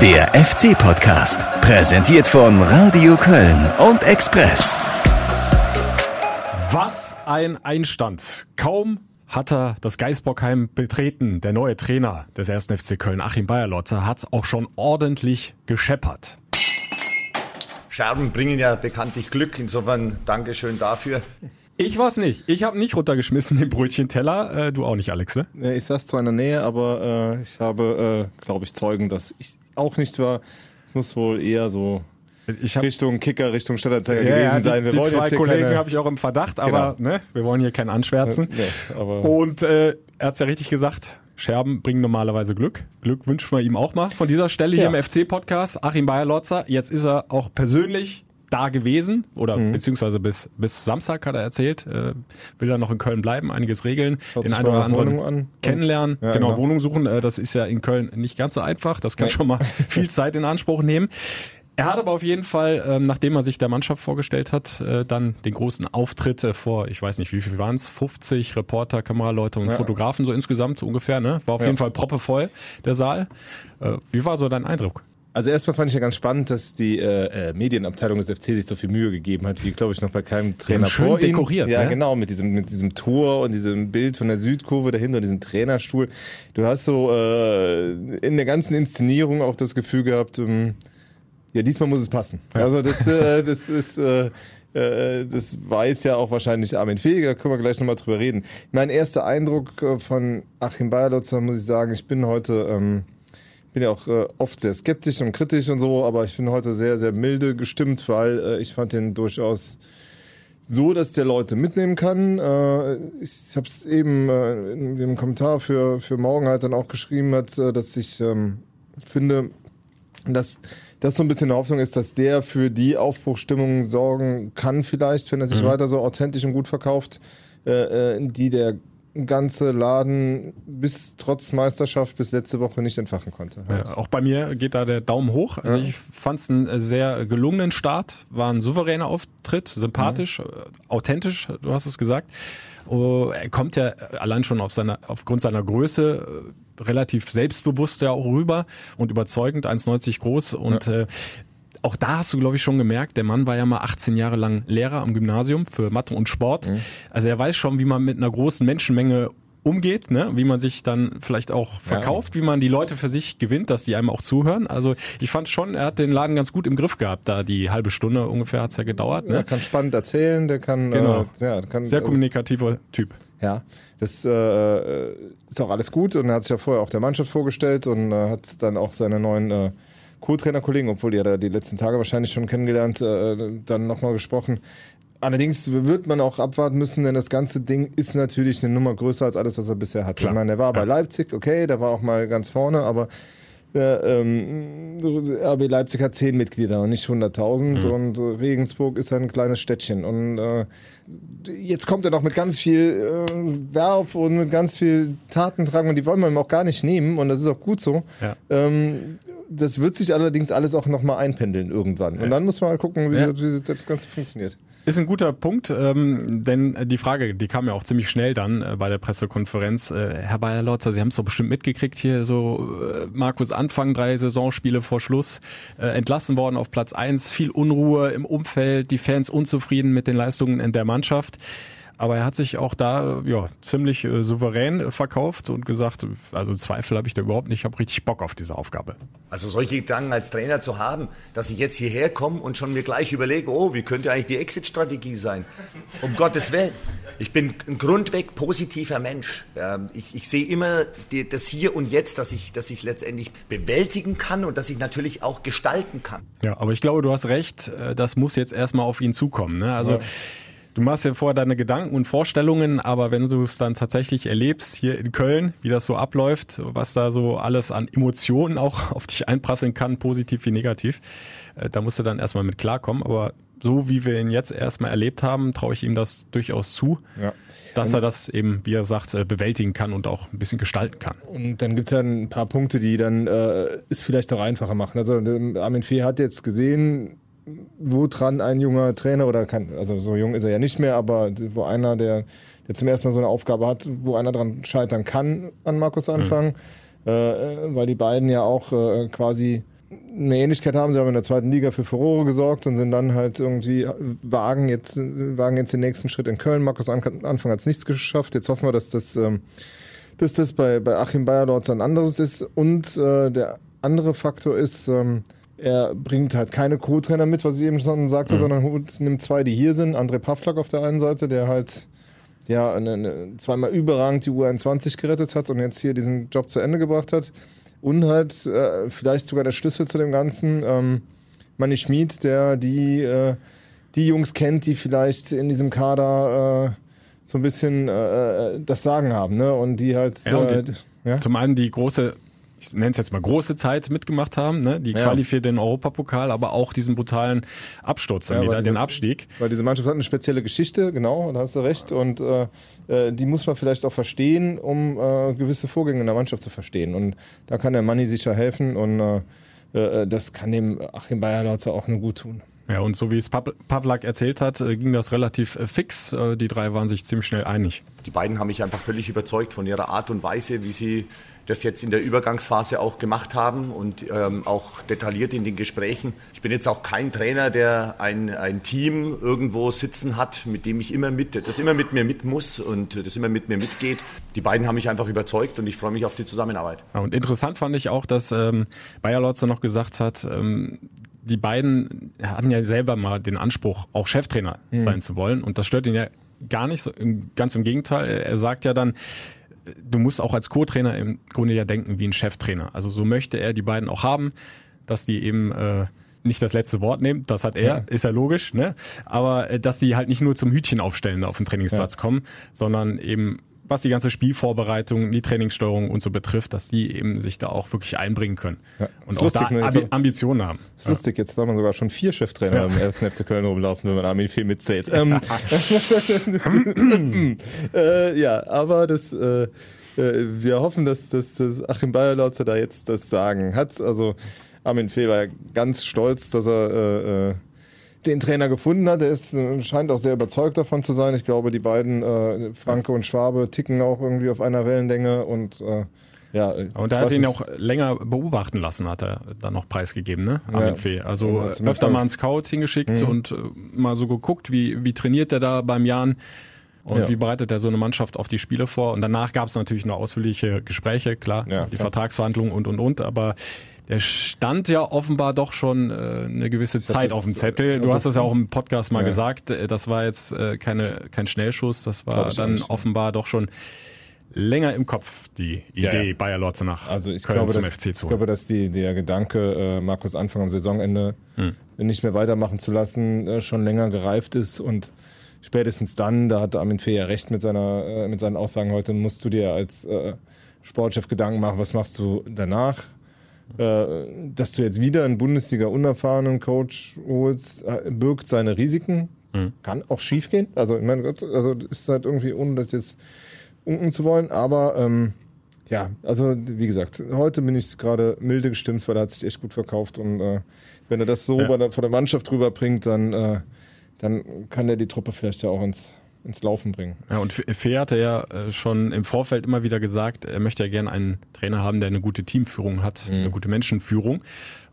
Der FC-Podcast, präsentiert von Radio Köln und Express. Was ein Einstand. Kaum hat er das Geisbockheim betreten, der neue Trainer des 1. FC Köln, Achim Bayerlotzer, hat es auch schon ordentlich gescheppert. Scherben bringen ja bekanntlich Glück, insofern Dankeschön dafür. Ich war's nicht. Ich habe nicht runtergeschmissen den Brötchenteller. Äh, du auch nicht, Alex, ne? Ich saß zwar in der Nähe, aber äh, ich habe, äh, glaube ich, Zeugen, dass ich auch nicht war. Es muss wohl eher so ich hab, Richtung Kicker, Richtung Stadtanzeiger ja, gewesen ja, die, sein. Wir die wollen zwei Kollegen habe ich auch im Verdacht, aber Genau. ne, wir wollen hier keinen anschwärzen. Nee, Und äh, er hat's ja richtig gesagt. Scherben bringen normalerweise Glück. Glück wünschen wir ihm auch mal. Von dieser Stelle hier Ja. im FC-Podcast, Achim Bayerlotzer. Jetzt ist er auch persönlich da gewesen oder Mhm. beziehungsweise bis, bis Samstag hat er erzählt, äh, will er noch in Köln bleiben, einiges regeln, Schaut den einen oder anderen Wohnung an. kennenlernen, Ja, genau, genau. Wohnung suchen. Äh, das ist ja in Köln nicht ganz so einfach. Das kann Nee. schon mal viel Zeit in Anspruch nehmen. Er hat aber auf jeden Fall, ähm, nachdem er sich der Mannschaft vorgestellt hat, äh, dann den großen Auftritt äh, vor, ich weiß nicht, wie viel waren es, 50 Reporter, Kameraleute und Ja. Fotografen so insgesamt ungefähr, ne? War auf Ja. jeden Fall proppevoll, der Saal. Äh, wie war so dein Eindruck? Also erstmal fand ich ja ganz spannend, dass die äh, äh, Medienabteilung des FC sich so viel Mühe gegeben hat, wie glaube ich noch bei keinem Trainer schön vor ihm. dekoriert, Ja, ne? genau, mit diesem mit diesem Tor und diesem Bild von der Südkurve dahinter, diesem Trainerstuhl. Du hast so äh, in der ganzen Inszenierung auch das Gefühl gehabt, ähm, ja, diesmal muss es passen. Also das, äh, das ist äh, äh, das weiß ja auch wahrscheinlich Armin Fähig, da können wir gleich nochmal drüber reden. Mein erster Eindruck äh, von Achim Bayerlotzer, muss ich sagen, ich bin heute, ähm, bin ja auch äh, oft sehr skeptisch und kritisch und so, aber ich bin heute sehr, sehr milde gestimmt, weil äh, ich fand den durchaus so, dass der Leute mitnehmen kann. Äh, ich habe es eben äh, in dem Kommentar für, für morgen halt dann auch geschrieben, hat, äh, dass ich ähm, finde, dass das so ein bisschen eine Hoffnung ist, dass der für die Aufbruchstimmung sorgen kann vielleicht, wenn er sich weiter so authentisch und gut verkauft, äh, die der ganze Laden bis trotz Meisterschaft bis letzte Woche nicht entfachen konnte. Ja, auch bei mir geht da der Daumen hoch. Also ich fand es einen sehr gelungenen Start, war ein souveräner Auftritt, sympathisch, äh, authentisch, du hast es gesagt. Oh, er kommt ja allein schon auf seiner, aufgrund seiner Größe äh, relativ selbstbewusst ja auch rüber und überzeugend, 1,90 groß und äh, auch da hast du, glaube ich, schon gemerkt, der Mann war ja mal 18 Jahre lang Lehrer am Gymnasium für Mathe und Sport. Also er weiß schon, wie man mit einer großen Menschenmenge umgeht, ne? wie man sich dann vielleicht auch verkauft, wie man die Leute für sich gewinnt, dass die einem auch zuhören. Also ich fand schon, er hat den Laden ganz gut im Griff gehabt, da die halbe Stunde ungefähr hat's ja gedauert. Der Ne? kann spannend erzählen, der kann, Genau. äh, ja, kann Sehr äh, kommunikativer Typ. Ja, das äh, äh, ist auch alles gut und er hat sich ja vorher auch der Mannschaft vorgestellt und äh, hat dann auch seine neuen äh, Co-Trainer-Kollegen, obwohl ja da die letzten Tage wahrscheinlich schon kennengelernt, äh, dann nochmal gesprochen. Allerdings wird man auch abwarten müssen, denn das ganze Ding ist natürlich eine Nummer größer als alles, was er bisher hatte. Klar. Ich meine, der war bei Leipzig, okay, der war auch mal ganz vorne, aber äh, ähm, RB Leipzig hat zehn Mitglieder und nicht 100.000 und äh, Regensburg ist ein kleines Städtchen und äh, jetzt kommt er noch mit ganz viel äh, Werf und mit ganz viel Tatendrang und die wollen wir ihm auch gar nicht nehmen und das ist auch gut so. Ja. Ähm, das wird sich allerdings alles auch nochmal einpendeln irgendwann. Und dann muss man mal gucken, wie, Ja. wie das Ganze funktioniert. Ist ein guter Punkt, ähm, denn die Frage, die kam ja auch ziemlich schnell dann äh, bei der Pressekonferenz. Äh, Herr Bayer-Lotzer, Sie haben es doch bestimmt mitgekriegt hier, so äh, Markus Anfang, drei Saisonspiele vor Schluss, äh, entlassen worden auf Platz eins, viel Unruhe im Umfeld, die Fans unzufrieden mit den Leistungen in der Mannschaft. Aber er hat sich auch da äh, ja ziemlich äh, souverän äh, verkauft und gesagt, also Zweifel habe ich da überhaupt nicht, ich habe richtig Bock auf diese Aufgabe. Also solche Gedanken als Trainer zu haben, dass ich jetzt hierher komme und schon mir gleich überlege, oh, wie könnte eigentlich die Exit-Strategie sein? Um Gottes Willen. Ich bin ein grundweg positiver Mensch. Ähm, Ich, ich sehe immer die, das Hier und Jetzt, dass ich, dass ich letztendlich bewältigen kann und dass ich natürlich auch gestalten kann. Ja, aber ich glaube, du hast recht, das muss jetzt erstmal auf ihn zukommen. Ne? Also du machst ja vorher deine Gedanken und Vorstellungen, aber wenn du es dann tatsächlich erlebst hier in Köln, wie das so abläuft, was da so alles an Emotionen auch auf dich einprasseln kann, positiv wie negativ, äh, da musst du dann erstmal mit klarkommen. Aber so wie wir ihn jetzt erstmal erlebt haben, traue ich ihm das durchaus zu, Ja. dass er das eben, wie er sagt, äh, bewältigen kann und auch ein bisschen gestalten kann. Und dann gibt's ja ein paar Punkte, die dann äh, es vielleicht auch einfacher machen. Also ähm, Armin Fee hat jetzt gesehen, wo dran ein junger Trainer oder kann, also so jung ist er ja nicht mehr, aber wo einer, der, der zum ersten Mal so eine Aufgabe hat, wo einer dran scheitern kann an Markus Anfang, äh, äh, weil die beiden ja auch äh, quasi eine Ähnlichkeit haben. Sie haben in der zweiten Liga für Furore gesorgt und sind dann halt irgendwie wagen jetzt, wagen jetzt den nächsten Schritt in Köln. Markus Anfang hat es nichts geschafft. Jetzt hoffen wir, dass das, ähm, dass das bei, bei Achim Bayerlorz ein anderes ist. Und äh, der andere Faktor ist, ähm, er bringt halt keine Co-Trainer mit, was ich eben schon sagte, mhm. sondern nimmt zwei, die hier sind. André Pavlak auf der einen Seite, der halt ja eine, eine, zweimal überragend die U21 gerettet hat und jetzt hier diesen Job zu Ende gebracht hat. Und halt äh, vielleicht sogar der Schlüssel zu dem Ganzen, ähm, Manny Schmid, der die, äh, die Jungs kennt, die vielleicht in diesem Kader äh, so ein bisschen äh, äh, das Sagen haben, ne? Und die halt. Ja, und die, ja? Zum einen die große ich nenne es jetzt mal große Zeit mitgemacht haben, ne? die ja. Quali für den Europapokal, aber auch diesen brutalen Absturz, ja, wieder, diese, den Abstieg. Weil diese Mannschaft hat eine spezielle Geschichte, genau, da hast du recht. Und äh, äh, die muss man vielleicht auch verstehen, um äh, gewisse Vorgänge in der Mannschaft zu verstehen. Und da kann der Manni sicher helfen und äh, äh das kann dem Achim Bayerlautzer auch nur gut tun. Ja, und so wie es Pavlak erzählt hat, äh, ging das relativ fix. Die drei waren sich ziemlich schnell einig. Die beiden haben mich einfach völlig überzeugt von ihrer Art und Weise, wie sie das jetzt in der Übergangsphase auch gemacht haben und ähm, auch detailliert in den Gesprächen. Ich bin jetzt auch kein Trainer, der ein, ein Team irgendwo sitzen hat, mit dem ich immer mit, das immer mit mir mit muss und das immer mit mir mitgeht. Die beiden haben mich einfach überzeugt und ich freue mich auf die Zusammenarbeit. Ja, und interessant fand ich auch, dass ähm, Bayer Lotzer noch gesagt hat, ähm, die beiden hatten ja selber mal den Anspruch, auch Cheftrainer mhm. sein zu wollen. Und das stört ihn ja gar nicht so, ganz im Gegenteil. Er sagt ja dann, du musst auch als Co-Trainer im Grunde ja denken wie ein Cheftrainer. Also so möchte er die beiden auch haben, dass die eben äh, nicht das letzte Wort nehmen, das hat er, ja. ist ja logisch, ne? Aber äh, dass die halt nicht nur zum Hütchen aufstellen auf den Trainingsplatz ja. kommen, sondern eben was die ganze Spielvorbereitung, die Trainingssteuerung und so betrifft, dass die eben sich da auch wirklich einbringen können ja, und auch lustig, da ne? Ambitionen haben. Ist ja. lustig, jetzt haben wir sogar schon vier Cheftrainer ja. im ersten FC Köln rumlaufen, wenn man Armin viel mitzählt. Ähm, äh, ja, aber das äh, äh, wir hoffen, dass, dass, dass Achim Bayerlautzer da jetzt das Sagen hat. Also Armin Fee war ja ganz stolz, dass er äh, äh den Trainer gefunden hat. Er ist, äh, scheint auch sehr überzeugt davon zu sein. Ich glaube, die beiden, äh, Franke und Schwabe, ticken auch irgendwie auf einer Wellenlänge und äh, ja, und er hat ihn auch länger beobachten lassen, hat er dann noch preisgegeben, ne? Armin ja. Fee. Also, also öfter mal einen Scout hingeschickt mhm. und äh, mal so geguckt, wie, wie trainiert er da beim Jan und ja. wie bereitet er so eine Mannschaft auf die Spiele vor. Und danach gab es natürlich noch ausführliche Gespräche, klar, ja, die klar. Vertragsverhandlungen und und und, aber der stand ja offenbar doch schon äh, eine gewisse Zeit auf dem Zettel. Du hast das ja auch im Podcast mal ja. gesagt. Äh, das war jetzt äh, keine, kein Schnellschuss, das war dann offenbar doch schon länger im Kopf, die Idee, ja, ja. Bayer Lorze nach also ich Köln glaube, zum dass, FC zu holen. Ich glaube, dass die, der Gedanke, äh, Markus Anfang am Saisonende hm. nicht mehr weitermachen zu lassen, äh, schon länger gereift ist und spätestens dann, da hat Armin Fee ja recht mit, seiner, äh, mit seinen Aussagen heute, musst du dir als äh, Sportchef Gedanken machen, was machst du danach? Äh, dass du jetzt wieder einen Bundesliga unerfahrenen Coach holst, äh, birgt seine Risiken. Mhm. Kann auch schief gehen. Also, ich meine, also ist halt irgendwie, ohne das jetzt unken zu wollen, aber ähm, ja, also wie gesagt, heute bin ich gerade milde gestimmt, weil er hat sich echt gut verkauft und äh, wenn er das so ja. der, vor der Mannschaft rüberbringt, dann, äh, dann kann er die Truppe vielleicht ja auch ins ins Laufen bringen. Ja, und Fee hatte ja äh, schon im Vorfeld immer wieder gesagt, er möchte ja gerne einen Trainer haben, der eine gute Teamführung hat, mhm. eine gute Menschenführung.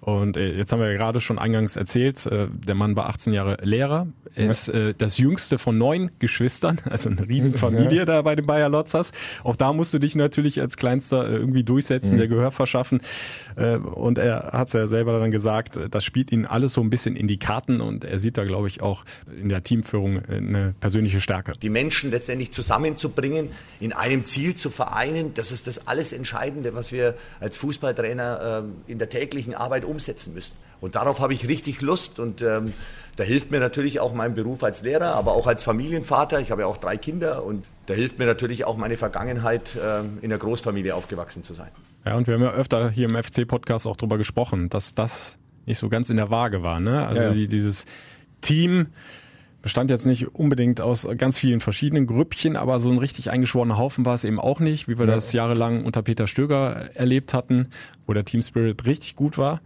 Und äh, jetzt haben wir ja gerade schon eingangs erzählt, äh, der Mann war 18 Jahre Lehrer, er ist äh, das jüngste von neun Geschwistern, also eine Riesenfamilie ja. da bei den Bayer Lotzers. Auch da musst du dich natürlich als Kleinster äh, irgendwie durchsetzen, mhm. der Gehör verschaffen. Äh, und er hat es ja selber dann gesagt, das spielt ihn alles so ein bisschen in die Karten und er sieht da, glaube ich, auch in der Teamführung eine persönliche Stärke. Die Menschen letztendlich zusammenzubringen, in einem Ziel zu vereinen, das ist das alles Entscheidende, was wir als Fußballtrainer äh, in der täglichen Arbeit umsetzen müssen. Und darauf habe ich richtig Lust und ähm, da hilft mir natürlich auch mein Beruf als Lehrer, aber auch als Familienvater. Ich habe ja auch drei Kinder und da hilft mir natürlich auch meine Vergangenheit, ähm, in der Großfamilie aufgewachsen zu sein. Ja, und wir haben ja öfter hier im FC-Podcast auch drüber gesprochen, dass das nicht so ganz in der Waage war. Ne? Also ja. die, dieses Team bestand jetzt nicht unbedingt aus ganz vielen verschiedenen Grüppchen, aber so ein richtig eingeschworener Haufen war es eben auch nicht, wie wir ja. das jahrelang unter Peter Stöger erlebt hatten, wo der Team Spirit richtig gut war.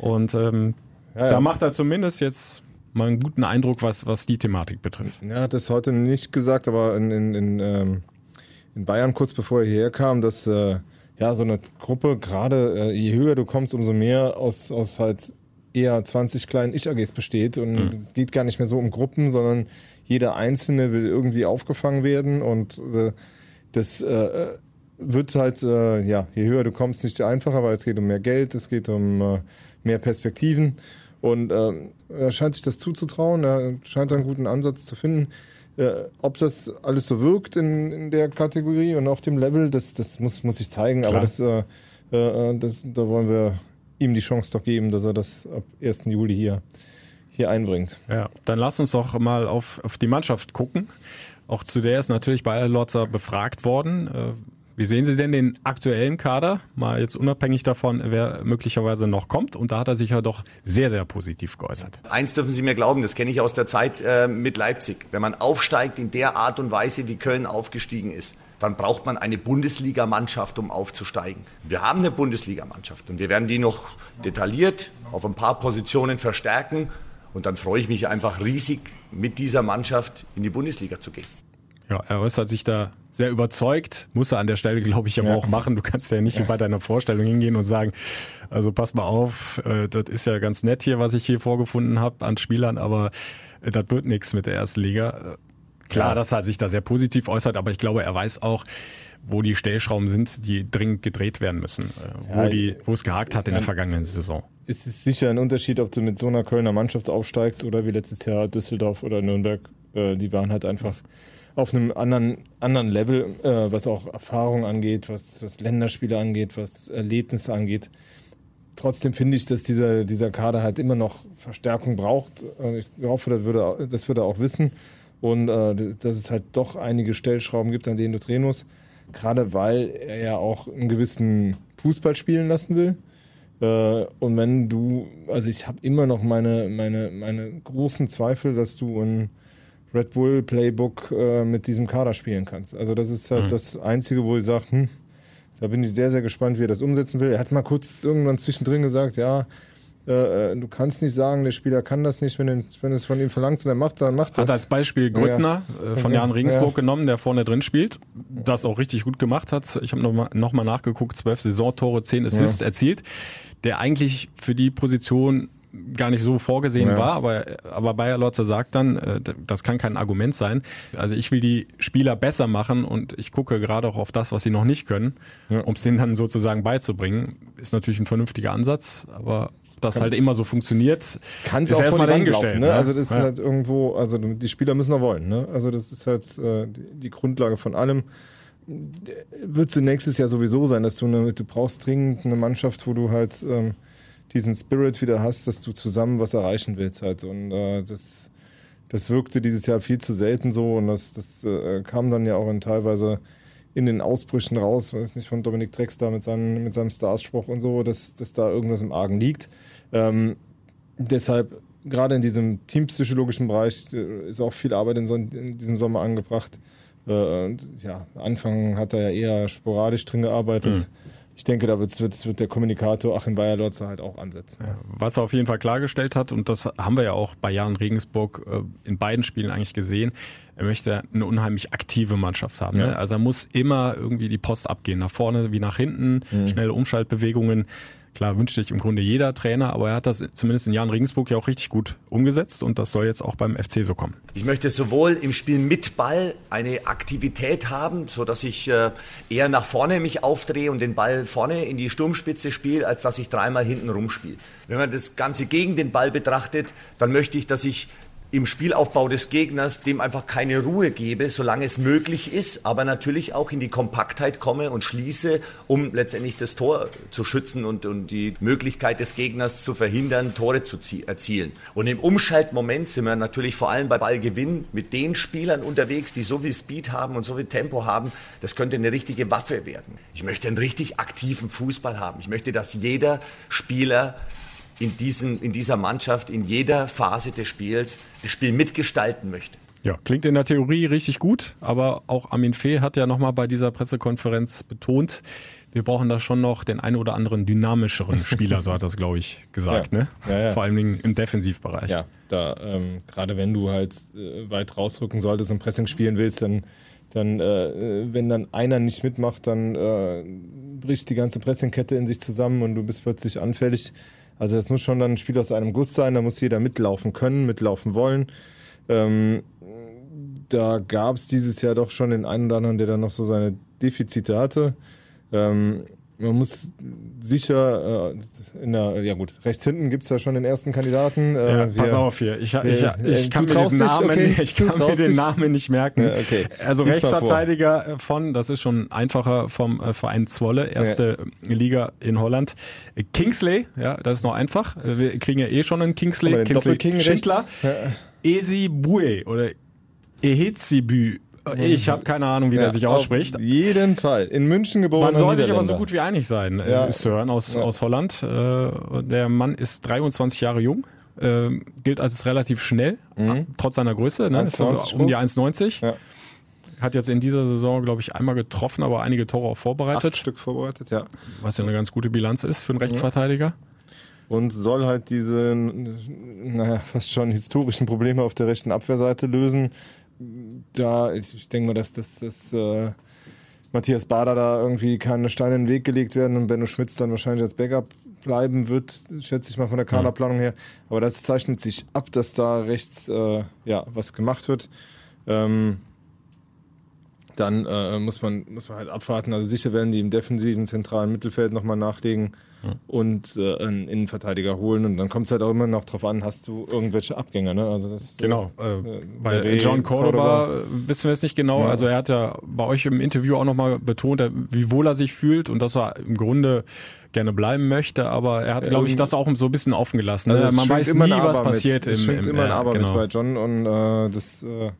Und ähm, ja, da macht er zumindest jetzt mal einen guten Eindruck, was, was die Thematik betrifft. Er hat das heute nicht gesagt, aber in, in, in, ähm, in Bayern kurz bevor er hierher kam, dass äh, ja, so eine Gruppe, gerade äh, je höher du kommst, umso mehr aus, aus halt eher 20 kleinen Ich-AGs besteht. Und mhm. es geht gar nicht mehr so um Gruppen, sondern jeder Einzelne will irgendwie aufgefangen werden. Und äh, das äh, wird halt, äh, ja, je höher du kommst, nicht einfacher, weil es geht um mehr Geld, es geht um äh, mehr Perspektiven. Und ähm, er scheint sich das zuzutrauen, er scheint einen guten Ansatz zu finden. Äh, ob das alles so wirkt in, in der Kategorie und auf dem Level, das, das muss, muss ich zeigen. Klar. Aber das, äh, das, da wollen wir ihm die Chance doch geben, dass er das ab 1. Juli hier, hier einbringt. Ja, dann lass uns doch mal auf, auf die Mannschaft gucken. Auch zu der ist natürlich Bayer Lotzer befragt worden. Äh, wie sehen Sie denn den aktuellen Kader? Mal jetzt unabhängig davon, wer möglicherweise noch kommt. Und da hat er sich ja doch sehr, sehr positiv geäußert. Eins dürfen Sie mir glauben, das kenne ich aus der Zeit äh, mit Leipzig. Wenn man aufsteigt in der Art und Weise, wie Köln aufgestiegen ist, dann braucht man eine Bundesligamannschaft, um aufzusteigen. Wir haben eine Bundesligamannschaft und wir werden die noch detailliert auf ein paar Positionen verstärken. Und dann freue ich mich einfach riesig, mit dieser Mannschaft in die Bundesliga zu gehen. Ja, er äußert sich da sehr überzeugt. Muss er an der Stelle, glaube ich, aber ja. auch machen. Du kannst ja nicht ja. bei deiner Vorstellung hingehen und sagen, also pass mal auf, äh, das ist ja ganz nett hier, was ich hier vorgefunden habe an Spielern, aber äh, das wird nichts mit der ersten Liga. Äh, klar, ja. dass er sich da sehr positiv äußert, aber ich glaube, er weiß auch, wo die Stellschrauben sind, die dringend gedreht werden müssen, wo, ja, die, wo es gehakt hat in der vergangenen Saison. Es ist sicher ein Unterschied, ob du mit so einer Kölner Mannschaft aufsteigst oder wie letztes Jahr Düsseldorf oder Nürnberg. Die waren halt einfach auf einem anderen, anderen Level, äh, was auch Erfahrung angeht, was, was Länderspiele angeht, was Erlebnisse angeht. Trotzdem finde ich, dass dieser, dieser Kader halt immer noch Verstärkung braucht. Ich hoffe, das würde, das würde er auch wissen. Und äh, dass es halt doch einige Stellschrauben gibt, an denen du drehen musst. Gerade weil er ja auch einen gewissen Fußball spielen lassen will. Äh, und wenn du, also ich habe immer noch meine, meine, meine großen Zweifel, dass du ein Red Bull Playbook äh, mit diesem Kader spielen kannst. Also das ist halt mhm. das Einzige, wo ich sage, hm, da bin ich sehr, sehr gespannt, wie er das umsetzen will. Er hat mal kurz irgendwann zwischendrin gesagt, ja, äh, äh du kannst nicht sagen, der Spieler kann das nicht, wenn, wenn es von ihm verlangt und er macht, dann macht das. Hat als Beispiel Grüttner ja. äh, von Jan Regensburg ja. genommen, der vorne drin spielt, das auch richtig gut gemacht hat. Ich habe nochmal noch mal nachgeguckt, zwölf Saisontore, zehn Assists erzielt, der eigentlich für die Position gar nicht so vorgesehen ja. war, aber, aber Bayer Lotzer sagt dann, äh, das kann kein Argument sein. Also ich will die Spieler besser machen und ich gucke gerade auch auf das, was sie noch nicht können, ja. um es denen dann sozusagen beizubringen. Ist natürlich ein vernünftiger Ansatz, aber das kann, halt immer so funktioniert, kann es auch erstmal dahingestellt. Ne? Also das ist halt irgendwo, also die Spieler müssen noch wollen. Ne? Also das ist halt äh, die Grundlage von allem wird es nächstes Jahr sowieso sein, dass du eine, du brauchst dringend eine Mannschaft, wo du halt ähm, diesen Spirit wieder hast, dass du zusammen was erreichen willst halt. Und äh, das, das wirkte dieses Jahr viel zu selten so und das, das äh, kam dann ja auch in teilweise in den Ausbrüchen raus, weiß nicht, von Dominik Drexler mit seinem, mit seinem Starspruch und so, dass, dass da irgendwas im Argen liegt. Ähm, deshalb, gerade in diesem teampsychologischen Bereich, äh, ist auch viel Arbeit in, so, in diesem Sommer angebracht. Äh, und ja, Anfang hat er ja eher sporadisch drin gearbeitet. Mhm ich denke, da wird, wird, wird der Kommunikator Achim Bayer-Lotzer halt auch ansetzen. Ja, was er auf jeden Fall klargestellt hat, und das haben wir ja auch bei Jan Regensburg äh, in beiden Spielen eigentlich gesehen, er möchte eine unheimlich aktive Mannschaft haben. Ja. Ne? Also er muss immer irgendwie die Post abgehen, nach vorne wie nach hinten, mhm. schnelle Umschaltbewegungen. Klar, wünscht sich im Grunde jeder Trainer, aber er hat das zumindest in Jan Regensburg ja auch richtig gut umgesetzt und das soll jetzt auch beim FC so kommen. Ich möchte sowohl im Spiel mit Ball eine Aktivität haben, so dass ich äh, eher nach vorne mich aufdrehe und den Ball vorne in die Sturmspitze spiele, als dass ich dreimal hinten rumspiele. Wenn man das Ganze gegen den Ball betrachtet, dann möchte ich, dass ich im Spielaufbau des Gegners dem einfach keine Ruhe gebe, solange es möglich ist, aber natürlich auch in die Kompaktheit komme und schließe, um letztendlich das Tor zu schützen und, und die Möglichkeit des Gegners zu verhindern, Tore zu erzielen. Und im Umschaltmoment sind wir natürlich vor allem bei Ballgewinn mit den Spielern unterwegs, die so viel Speed haben und so viel Tempo haben. Das könnte eine richtige Waffe werden. Ich möchte einen richtig aktiven Fußball haben. Ich möchte, dass jeder Spieler in, diesen, in dieser Mannschaft in jeder Phase des Spiels das Spiel mitgestalten möchte. Ja, klingt in der Theorie richtig gut, aber auch Armin Fee hat ja nochmal bei dieser Pressekonferenz betont, wir brauchen da schon noch den einen oder anderen dynamischeren Spieler, so hat das, glaube ich, gesagt, ja. ne? Ja, ja. Vor allem im Defensivbereich. Ja, da, ähm, gerade wenn du halt äh, weit rausrücken solltest und Pressing spielen willst, dann dann, äh, wenn dann einer nicht mitmacht, dann äh, bricht die ganze Pressingkette in sich zusammen und du bist plötzlich anfällig. Also das muss schon dann ein Spiel aus einem Guss sein, da muss jeder mitlaufen können, mitlaufen wollen. Ähm, da gab es dieses Jahr doch schon den einen oder anderen, der dann noch so seine Defizite hatte. Ähm, man muss sicher äh, in der, ja gut, rechts hinten gibt's ja schon den ersten Kandidaten. Äh, ja, pass auf hier, ich, ich, ich, ich kann, mir Namen, okay. ich kann mir den Namen nicht merken. Ja, okay. Also Lies Rechtsverteidiger von, das ist schon einfacher vom äh, Verein Zwolle, erste ja. Liga in Holland. Kingsley, ja, das ist noch einfach. Wir kriegen ja eh schon einen Kingsley, Kingsley King Schindler. Esi Bue oder Ehezibü ich habe keine Ahnung, wie ja, der sich ausspricht. Auf jeden Fall. In München geboren. Man soll sich aber so gut wie einig sein, äh, ja. Sören aus, ja. aus Holland. Äh, der Mann ist 23 Jahre jung. Äh, gilt als relativ schnell, mhm. trotz seiner Größe. Ne? Ist um die 1,90. Ja. Hat jetzt in dieser Saison, glaube ich, einmal getroffen, aber einige Tore auch vorbereitet. Acht Stück vorbereitet, ja. Was ja eine ganz gute Bilanz ist für einen Rechtsverteidiger. Und soll halt diese, naja, fast schon historischen Probleme auf der rechten Abwehrseite lösen da, ich, ich denke mal, dass das, das äh, Matthias Bader da irgendwie keine Steine in den Weg gelegt werden und Benno Schmitz dann wahrscheinlich als Backup bleiben wird, schätze ich mal von der Kaderplanung her. Aber das zeichnet sich ab, dass da rechts äh, ja, was gemacht wird. Ähm, dann äh, muss, man, muss man halt abwarten. Also sicher werden die im defensiven zentralen Mittelfeld nochmal nachlegen und äh, einen Innenverteidiger holen. Und dann kommt es halt auch immer noch drauf an, hast du irgendwelche Abgänger. Ne? Also das, genau. Äh, bei Ray, John Cordoba, Cordoba, wissen wir es nicht genau. Ja. Also er hat ja bei euch im Interview auch nochmal betont, wie wohl er sich fühlt und dass er im Grunde gerne bleiben möchte, aber er hat, glaube ich, das auch so ein bisschen offen gelassen. Also ne? Man weiß nie, was passiert. Es schwingt immer ein Aber genau. mit bei John und äh, das, äh,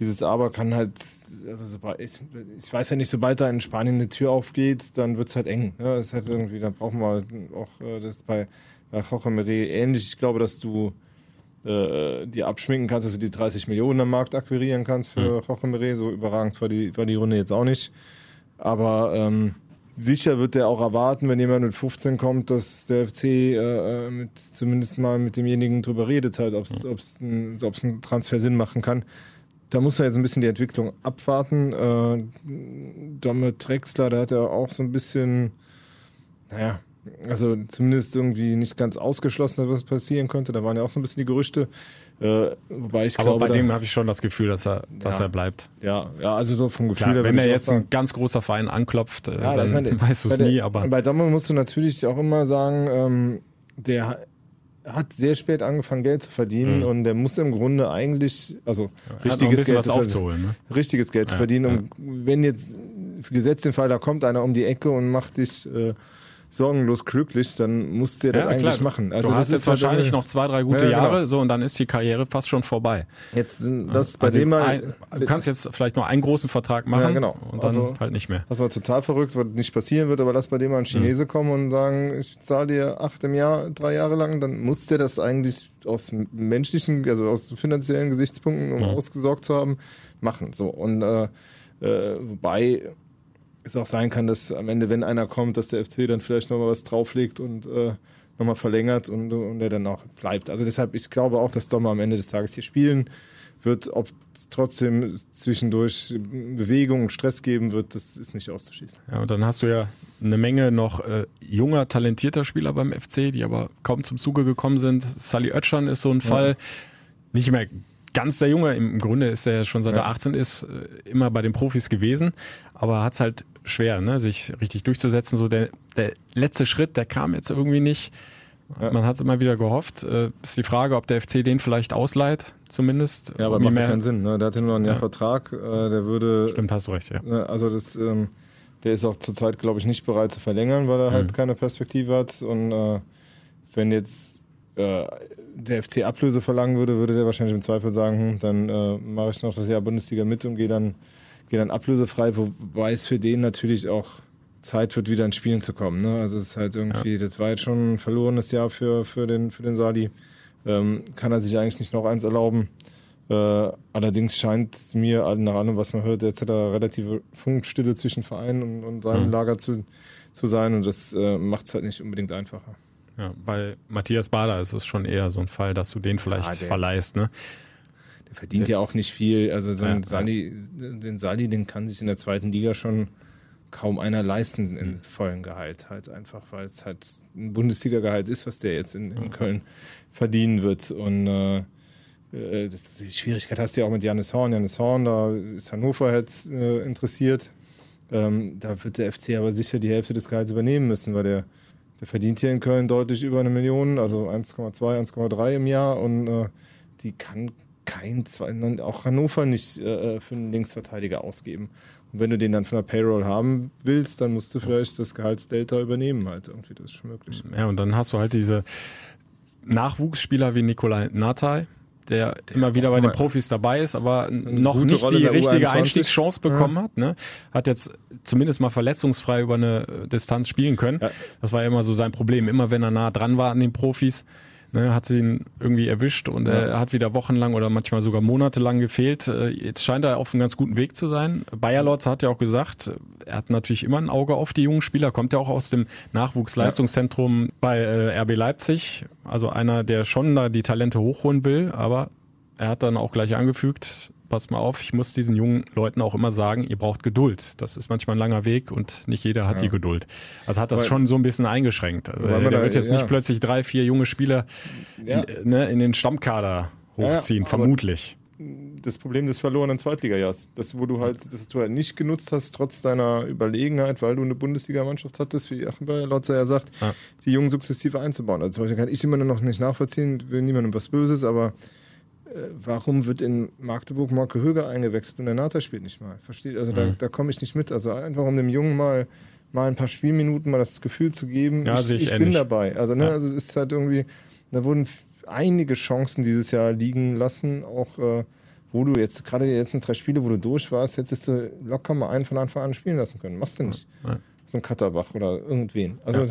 dieses Aber kann halt also sobald, ich, ich, weiß ja nicht, sobald da in Spanien eine Tür aufgeht, dann wird es halt eng. Ja, es halt irgendwie, da brauchen wir auch äh, das bei, bei Jorge Meret ähnlich. Ich glaube, dass du äh, die abschminken kannst, dass du die 30 Millionen am Markt akquirieren kannst für mhm. Jorge Meret. So überragend war die, war die Runde jetzt auch nicht. Aber ähm, sicher wird der auch erwarten, wenn jemand mit 15 kommt, dass der FC äh, äh, mit, zumindest mal mit demjenigen drüber redet, halt, ob es ein, ein Transfer Sinn machen kann da muss man jetzt ein bisschen die Entwicklung abwarten. Äh, Domme Drexler, der hat ja auch so ein bisschen, naja, also zumindest irgendwie nicht ganz ausgeschlossen, was passieren könnte. Da waren ja auch so ein bisschen die Gerüchte. Äh, wobei ich Aber glaube, bei dem habe ich schon das Gefühl, dass er, dass ja, er bleibt. Ja, ja, also so vom Gefühl Klar, Wenn er jetzt ein ganz großer Verein anklopft, äh, ja, dann meine, weißt du es nie. Aber bei Domme musst du natürlich auch immer sagen, ähm, der hat sehr spät angefangen, Geld zu verdienen mhm. und der muss im Grunde eigentlich, also ja, richtiges, Geld zu aufzuholen, ne? richtiges Geld ja, zu verdienen. Und wenn jetzt gesetzt den Fall, da kommt einer um die Ecke und macht dich äh, sorgenlos glücklich, dann musst du ja, das eigentlich machen. Also du hast jetzt halt wahrscheinlich noch zwei, drei gute ja, genau. Jahre, so und dann ist die Karriere fast schon vorbei. Jetzt das bei also dem mal, ein, du kannst jetzt vielleicht nur einen großen Vertrag machen ja, genau. und dann also, halt nicht mehr. Das war total verrückt, was nicht passieren wird, aber lass bei dem mal ein Chinese mhm. kommen und sagen, ich zahle dir acht im Jahr, drei Jahre lang, dann muss der das eigentlich aus menschlichen, also aus finanziellen Gesichtspunkten, um mhm. ausgesorgt zu haben, machen. So und äh, äh, wobei es auch sein kann, dass am Ende, wenn einer kommt, dass der FC dann vielleicht nochmal was drauflegt und äh, nochmal verlängert und, und der dann auch bleibt. Also deshalb, ich glaube auch, dass Dommer am Ende des Tages hier spielen wird. Ob es trotzdem zwischendurch Bewegung und Stress geben wird, das ist nicht auszuschließen. Ja, und dann hast du ja eine Menge noch äh, junger, talentierter Spieler beim FC, die aber kaum zum Zuge gekommen sind. Sally Oetschan ist so ein Fall. Ja. Nicht mehr ganz der Junge. Im Grunde ist er ja schon seit ja. er 18 ist, äh, immer bei den Profis gewesen, aber hat es halt schwer, ne, sich richtig durchzusetzen. So der, der letzte Schritt, der kam jetzt irgendwie nicht. Ja. Man hat es immer wieder gehofft. Äh, ist die Frage, ob der FC den vielleicht ausleiht, zumindest. Ja, aber macht ja keinen Sinn. Ne? Der hat ja nur einen Jahr Vertrag. Äh, der würde. Stimmt, hast du recht, ja. Ne, also das, ähm, der ist auch zurzeit, glaube ich, nicht bereit zu verlängern, weil er halt mhm. halt keine Perspektive hat. Und äh, wenn jetzt äh, der FC Ablöse verlangen würde, würde der wahrscheinlich im Zweifel sagen, hm, dann äh, mache ich noch das Jahr Bundesliga mit und gehe dann, geh dann ablösefrei, wobei es für den natürlich auch Zeit wird, wieder ins Spielen zu kommen. Ne? Also es ist halt irgendwie, ja. das war jetzt schon ein verlorenes Jahr für, für, den, für den Sadi. Ähm, kann er sich eigentlich nicht noch eins erlauben. Äh, allerdings scheint mir nach allem, was man hört, etc. relative Funkstille zwischen Verein und, und seinem mhm. Lager zu, zu sein und das äh, macht es halt nicht unbedingt einfacher. Ja, bei Matthias Bader ist es schon eher so ein Fall, dass du den vielleicht ja, verleihst, ne? Der verdient ja auch nicht viel. Also so Ja, Sali, den Sali, den kann sich in der zweiten Liga schon kaum einer leisten in vollem Gehalt. Halt einfach, weil es halt ein Bundesliga-Gehalt ist, was der jetzt in, in Köln verdienen wird. Und äh, äh, das, die Schwierigkeit hast du ja auch mit Janis Horn. Janis Horn, da ist Hannover jetzt äh, interessiert. Ähm, da wird der FC aber sicher die Hälfte des Gehalts übernehmen müssen, weil der, der verdient hier in Köln deutlich über eine Million, also 1,2, 1,3 im Jahr und äh, die kann kein, zwei- auch Hannover nicht äh, für einen Linksverteidiger ausgeben. Und wenn du den dann von der Payroll haben willst, dann musst du vielleicht das Gehaltsdelta übernehmen halt irgendwie, das ist schon möglich. Ja, und dann hast du halt diese Nachwuchsspieler wie Nikolai Natai, der immer wieder bei den Profis dabei ist, aber noch nicht Rolle die der richtige U21. Einstiegschance bekommen hat. Ne? Hat jetzt zumindest mal verletzungsfrei über eine äh, Distanz spielen können. Ja. Das war ja immer so sein Problem. Immer wenn er nah dran war an den Profis, ne, hat sie ihn irgendwie erwischt und er hat wieder wochenlang oder manchmal sogar monatelang gefehlt. Äh, Jetzt scheint er auf einem ganz guten Weg zu sein. Bayer Lotz hat ja auch gesagt, er hat natürlich immer ein Auge auf die jungen Spieler, kommt ja auch aus dem Nachwuchsleistungszentrum bei äh, RB Leipzig. Also einer, der schon da die Talente hochholen will, aber er hat dann auch gleich angefügt, pass mal auf, ich muss diesen jungen Leuten auch immer sagen, ihr braucht Geduld. Das ist manchmal ein langer Weg und nicht jeder hat die Geduld. Also hat das Weil- schon so ein bisschen eingeschränkt. Also der da- wird jetzt ja. nicht plötzlich drei, vier junge Spieler Ja. in, ne, in den Stammkader hochziehen, Ja, vermutlich. das Problem des verlorenen Zweitligajahrs. Das, wo du halt, das du halt nicht genutzt hast, trotz deiner Überlegenheit, weil du eine Bundesligamannschaft hattest, wie Achim Lotzer ja sagt, Ja. die Jungen sukzessive einzubauen. Also zum Beispiel kann ich immer noch nicht nachvollziehen, will niemandem was Böses, aber äh, warum wird in Magdeburg Marke Höger eingewechselt und der Nata spielt nicht mal? Versteht? Also Mhm. da, da komme ich nicht mit. Also einfach um dem Jungen mal mal ein paar Spielminuten mal das Gefühl zu geben, Ja, ich, ich bin dabei. Also, ne, Ja. also es ist halt irgendwie, da wurden einige Chancen dieses Jahr liegen lassen, auch äh, wo du jetzt, gerade die letzten drei Spiele, wo du durch warst, hättest du locker mal einen von Anfang an spielen lassen können. Machst du nicht. Ja. So ein Katterbach oder irgendwen. Also,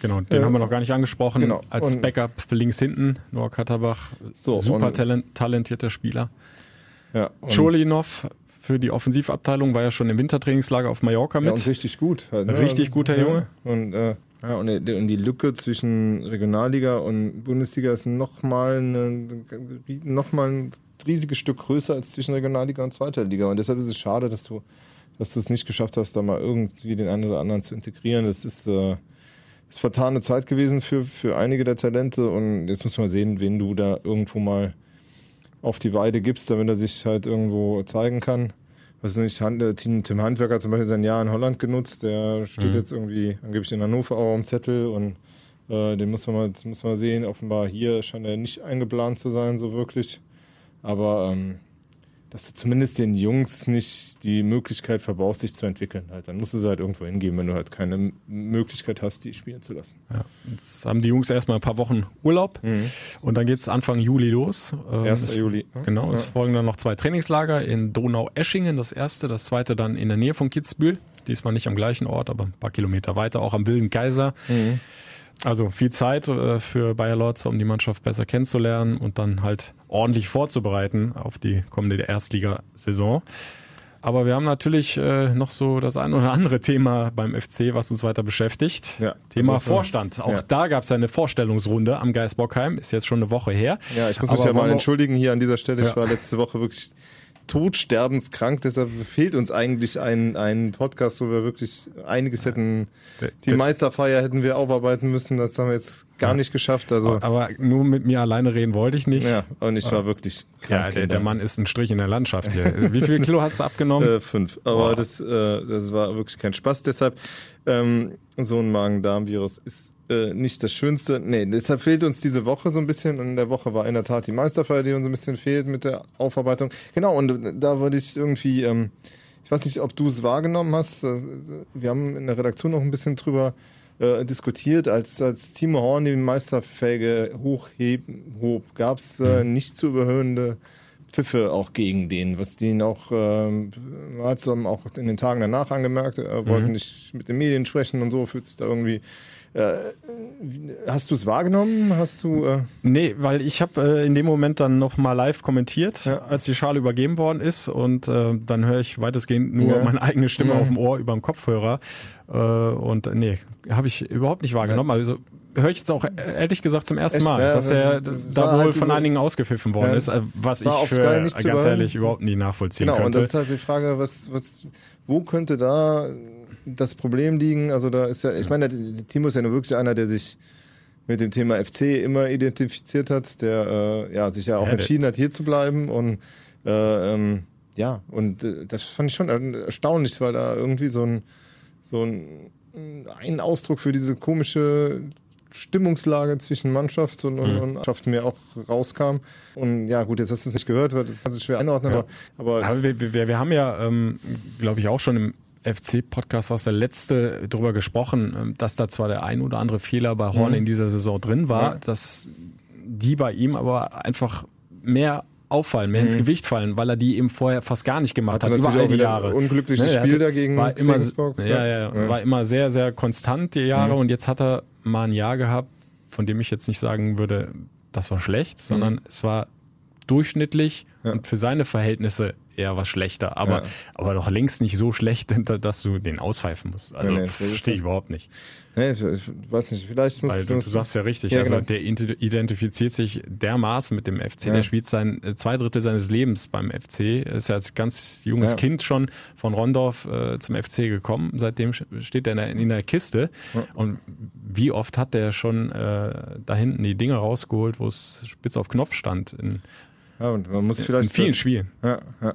Genau, den Äh, haben wir noch gar nicht angesprochen. genau. Als Und- Backup für links hinten, Noah Katterbach, So, super talent, talentierter Spieler. ja. Cholinov für die Offensivabteilung war ja schon im Wintertrainingslager auf Mallorca ja, mit. und richtig gut. Halt, ne? Richtig guter ja. Junge. Und, äh, ja, und, die- und die Lücke zwischen Regionalliga und Bundesliga ist nochmal noch mal ein riesiges Stück größer als zwischen Regionalliga und zweiter Liga. Und deshalb ist es schade, dass du, dass du es nicht geschafft hast, da mal irgendwie den einen oder anderen zu integrieren. Das ist, äh, ist vertane Zeit gewesen für, für einige der Talente. Und jetzt muss man sehen, wen du da irgendwo mal auf die Weide gibst, damit er sich halt irgendwo zeigen kann. Was nicht, äh, Tim Handwerker hat zum Beispiel sein Jahr in Holland genutzt, der steht jetzt irgendwie angeblich in Hannover auch am Zettel und äh, den muss man mal, muss man sehen. Offenbar hier scheint er nicht eingeplant zu sein, so wirklich. Aber ähm, dass du zumindest den Jungs nicht die Möglichkeit verbaust, sich zu entwickeln. Halt. Dann musst du sie halt irgendwo hingeben, wenn du halt keine Möglichkeit hast, die spielen zu lassen. Ja. Jetzt haben die Jungs erstmal ein paar Wochen Urlaub und dann geht's Anfang Juli los. Ähm, 1. es- Juli. Genau, es folgen dann noch zwei Trainingslager in Donau-Eschingen, das erste, das zweite dann in der Nähe von Kitzbühel. Diesmal nicht am gleichen Ort, aber ein paar Kilometer weiter, auch am Wilden Kaiser. Also viel Zeit äh, für Bayer Lorz, um die Mannschaft besser kennenzulernen und dann halt ordentlich vorzubereiten auf die kommende Erstligasaison. Aber wir haben natürlich äh, noch so das ein oder andere Thema beim FC, was uns weiter beschäftigt. Ja, Thema so. Vorstand. Auch Ja. da gab es eine Vorstellungsrunde am Geisbockheim, ist jetzt schon eine Woche her. Ja, ich muss Aber mich ja mal entschuldigen hier an dieser Stelle. Ich Ja. war letzte Woche wirklich todsterbenskrank, deshalb fehlt uns eigentlich ein, ein Podcast, wo wir wirklich einiges hätten, die Meisterfeier hätten wir aufarbeiten müssen, das haben wir jetzt gar nicht geschafft. Also, Aber nur mit mir alleine reden wollte ich nicht. ja, und ich war wirklich Ja, krank. der, der Mann ist ein Strich in der Landschaft hier. Wie viel Kilo hast du abgenommen? Äh, fünf. Aber Boah. das, äh, das war wirklich kein Spaß. Deshalb, ähm, so ein Magen-Darm-Virus ist äh, nicht das Schönste. Nee, deshalb fehlt uns diese Woche so ein bisschen. Und in der Woche war in der Tat die Meisterfeier, die uns ein bisschen fehlt mit der Aufarbeitung. Genau, und da wollte ich irgendwie, ähm, ich weiß nicht, ob du es wahrgenommen hast. äh, Wir haben in der Redaktion noch ein bisschen drüber äh, diskutiert, als, als Timo Horn die Meisterfelge hochheben, hob, gab es äh, nicht zu überhöhende Pfiffe auch gegen den, was den auch, ähm, hat es auch in den Tagen danach angemerkt, er wollte nicht mit den Medien sprechen und so, fühlt sich da irgendwie. Äh, hast du es wahrgenommen? Hast du. Äh, Nee, weil ich habe äh, in dem Moment dann noch mal live kommentiert, Ja. als die Schale übergeben worden ist und äh, dann höre ich weitestgehend nur Ja. meine eigene Stimme Ja. auf dem Ohr über dem Kopfhörer äh, und äh, nee, habe ich überhaupt nicht wahrgenommen. Also höre ich jetzt auch ehrlich gesagt zum ersten Echt? Mal, Ja, dass das- er das da wohl halt von einigen ausgepfiffen worden Ja. ist, was ich War auf für ganz ehrlich überhaupt nie nachvollziehen Genau, und könnte. das ist halt die Frage, was, was, wo könnte da das Problem liegen? Also da ist ja, ich meine, Timo ist ja nur wirklich einer, der sich mit dem Thema FC immer identifiziert hat, der äh, ja, sich ja auch Ja, entschieden hat, hier zu bleiben und äh, ähm, ja, und äh, das fand ich schon erstaunlich, weil da irgendwie so ein, so ein, ein Ausdruck für diese komische Stimmungslage zwischen Mannschaft und, und, und Mannschaft mir auch rauskam. Und ja, gut, jetzt hast du es nicht gehört, weil das kann sich schwer einordnen, Ja. aber, aber Aber wir, wir, wir haben ja, ähm, glaube ich, auch schon im FC-Podcast, was der letzte, darüber gesprochen, ähm, dass da zwar der ein oder andere Fehler bei Horn in dieser Saison drin war, Mhm. Ja. dass die bei ihm aber einfach mehr auffallen, mehr ins Mhm. Gewicht fallen, weil er die eben vorher fast gar nicht gemacht hat, natürlich über all die Jahre. ein unglückliches Ne, er Spiel hatte- dagegen war immer, ja, ja. ja, Ja. Mhm. war immer sehr, sehr konstant die Jahre und jetzt hat er mal ein Jahr gehabt, von dem ich jetzt nicht sagen würde, das war schlecht, sondern es war durchschnittlich Mhm. Ja. und für seine Verhältnisse eher was schlechter, aber, Ja. aber doch längst nicht so schlecht, dass du den auspfeifen musst. Also Nee, nee, verstehe ich überhaupt nicht. Nee, ich, weiß nicht, vielleicht muss Weil du, du sagst ja richtig, Ja, also genau. der identifiziert sich dermaßen mit dem FC, Ja. der spielt sein äh, zwei Drittel seines Lebens beim FC, ist ja als ganz junges. Kind schon von Rondorf äh, zum FC gekommen, seitdem steht er in der, in der Kiste und wie oft hat der schon äh, da hinten die Dinge rausgeholt, wo es spitz auf Knopf stand in, Ja, und man muss in vielleicht vielen Spielen. Ja, ja.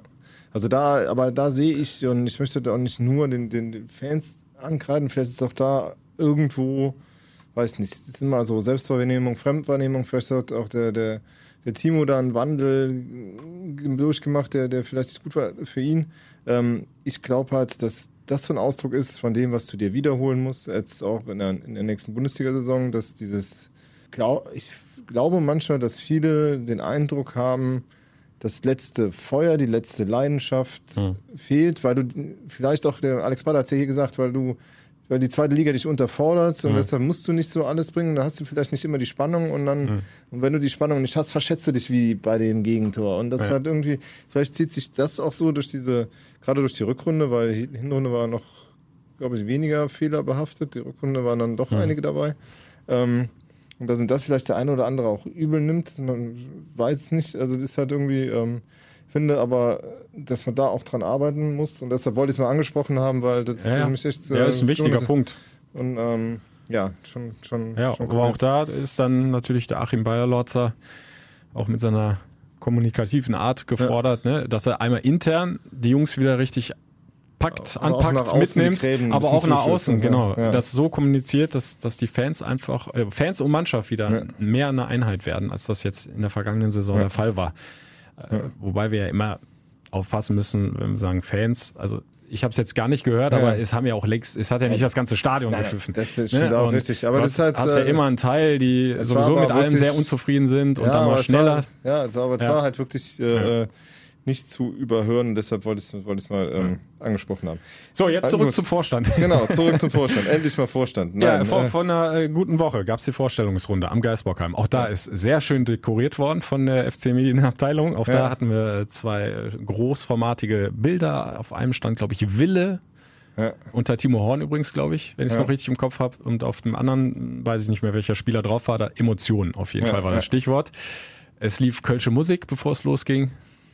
Also da, aber da sehe ich, und ich möchte da auch nicht nur den, den, Fans ankreiden, vielleicht ist auch da irgendwo, weiß nicht, es ist immer so Selbstwahrnehmung, Fremdwahrnehmung, vielleicht hat auch der, der, der Timo da einen Wandel durchgemacht, der, der vielleicht nicht gut war für ihn. Ähm, ich glaube halt, dass das so ein Ausdruck ist von dem, was du dir wiederholen musst, jetzt auch in der, in der nächsten Bundesliga-Saison, dass dieses, glaub, ich glaube manchmal, dass viele den Eindruck haben, das letzte Feuer, die letzte Leidenschaft Mhm. fehlt, weil du vielleicht auch, der Alex Bader hat ja hier gesagt, weil du, weil die zweite Liga dich unterfordert und Mhm. deshalb musst du nicht so alles bringen, da hast du vielleicht nicht immer die Spannung und dann, Mhm. und wenn du die Spannung nicht hast, verschätzt du dich wie bei dem Gegentor und das Ja. hat irgendwie, vielleicht zieht sich das auch so durch diese, gerade durch die Rückrunde, weil die Hinrunde war noch, glaube ich, weniger fehlerbehaftet, die Rückrunde waren dann doch Mhm. einige dabei. Ähm, und da sind das vielleicht der eine oder andere auch übel nimmt. Man weiß es nicht. Also das ist halt irgendwie, ähm, finde aber, dass man da auch dran arbeiten muss. Und deshalb wollte ich es mal angesprochen haben, weil das Ja, ja. für mich echt Ja, ist ein äh, wichtiger schon- Punkt. Und ähm, ja, schon, schon. Ja, schon aber auch da ist dann natürlich der Achim Bayerlotzer auch mit seiner kommunikativen Art gefordert, ne, dass er einmal intern die Jungs wieder richtig packt, Aber anpackt, mitnimmt, aber auch nach außen, genau. ja. Das so kommuniziert, dass, dass die Fans einfach, äh, Fans und Mannschaft wieder Ja. mehr eine Einheit werden, als das jetzt in der vergangenen Saison Ja. der Fall war. Äh, Wobei wir ja immer aufpassen müssen, wenn wir sagen Fans, also ich habe es jetzt gar nicht gehört, aber es haben ja auch längst, es hat ja nicht das ganze Stadion Nein, gepfiffen. das stimmt auch Und richtig. Aber du das halt, hast ja äh, immer einen Teil, die es sowieso mit allem sehr unzufrieden sind und dann mal schneller. War, ja, also, aber es Ja. war halt wirklich äh, nicht zu überhören. Deshalb wollte ich es wollte mal ähm, angesprochen haben. So, jetzt zurück gut. zum Vorstand. Genau, zurück zum Vorstand. Endlich mal Vorstand. Ja, Nein, vor, äh, vor einer äh, guten Woche gab's die Vorstellungsrunde am Geisbockheim. Auch da ist sehr schön dekoriert worden von der FC Medienabteilung. Auch da Ja. hatten wir äh, zwei äh, großformatige Bilder. Auf einem stand, glaube ich, Wille. Ja. Unter Timo Horn übrigens, glaube ich, wenn ich es Ja. noch richtig im Kopf habe. Und auf dem anderen weiß ich nicht mehr, welcher Spieler drauf war. Da Emotionen auf jeden Ja, Fall war ja. das Stichwort. Es lief Kölsche Musik, bevor es losging.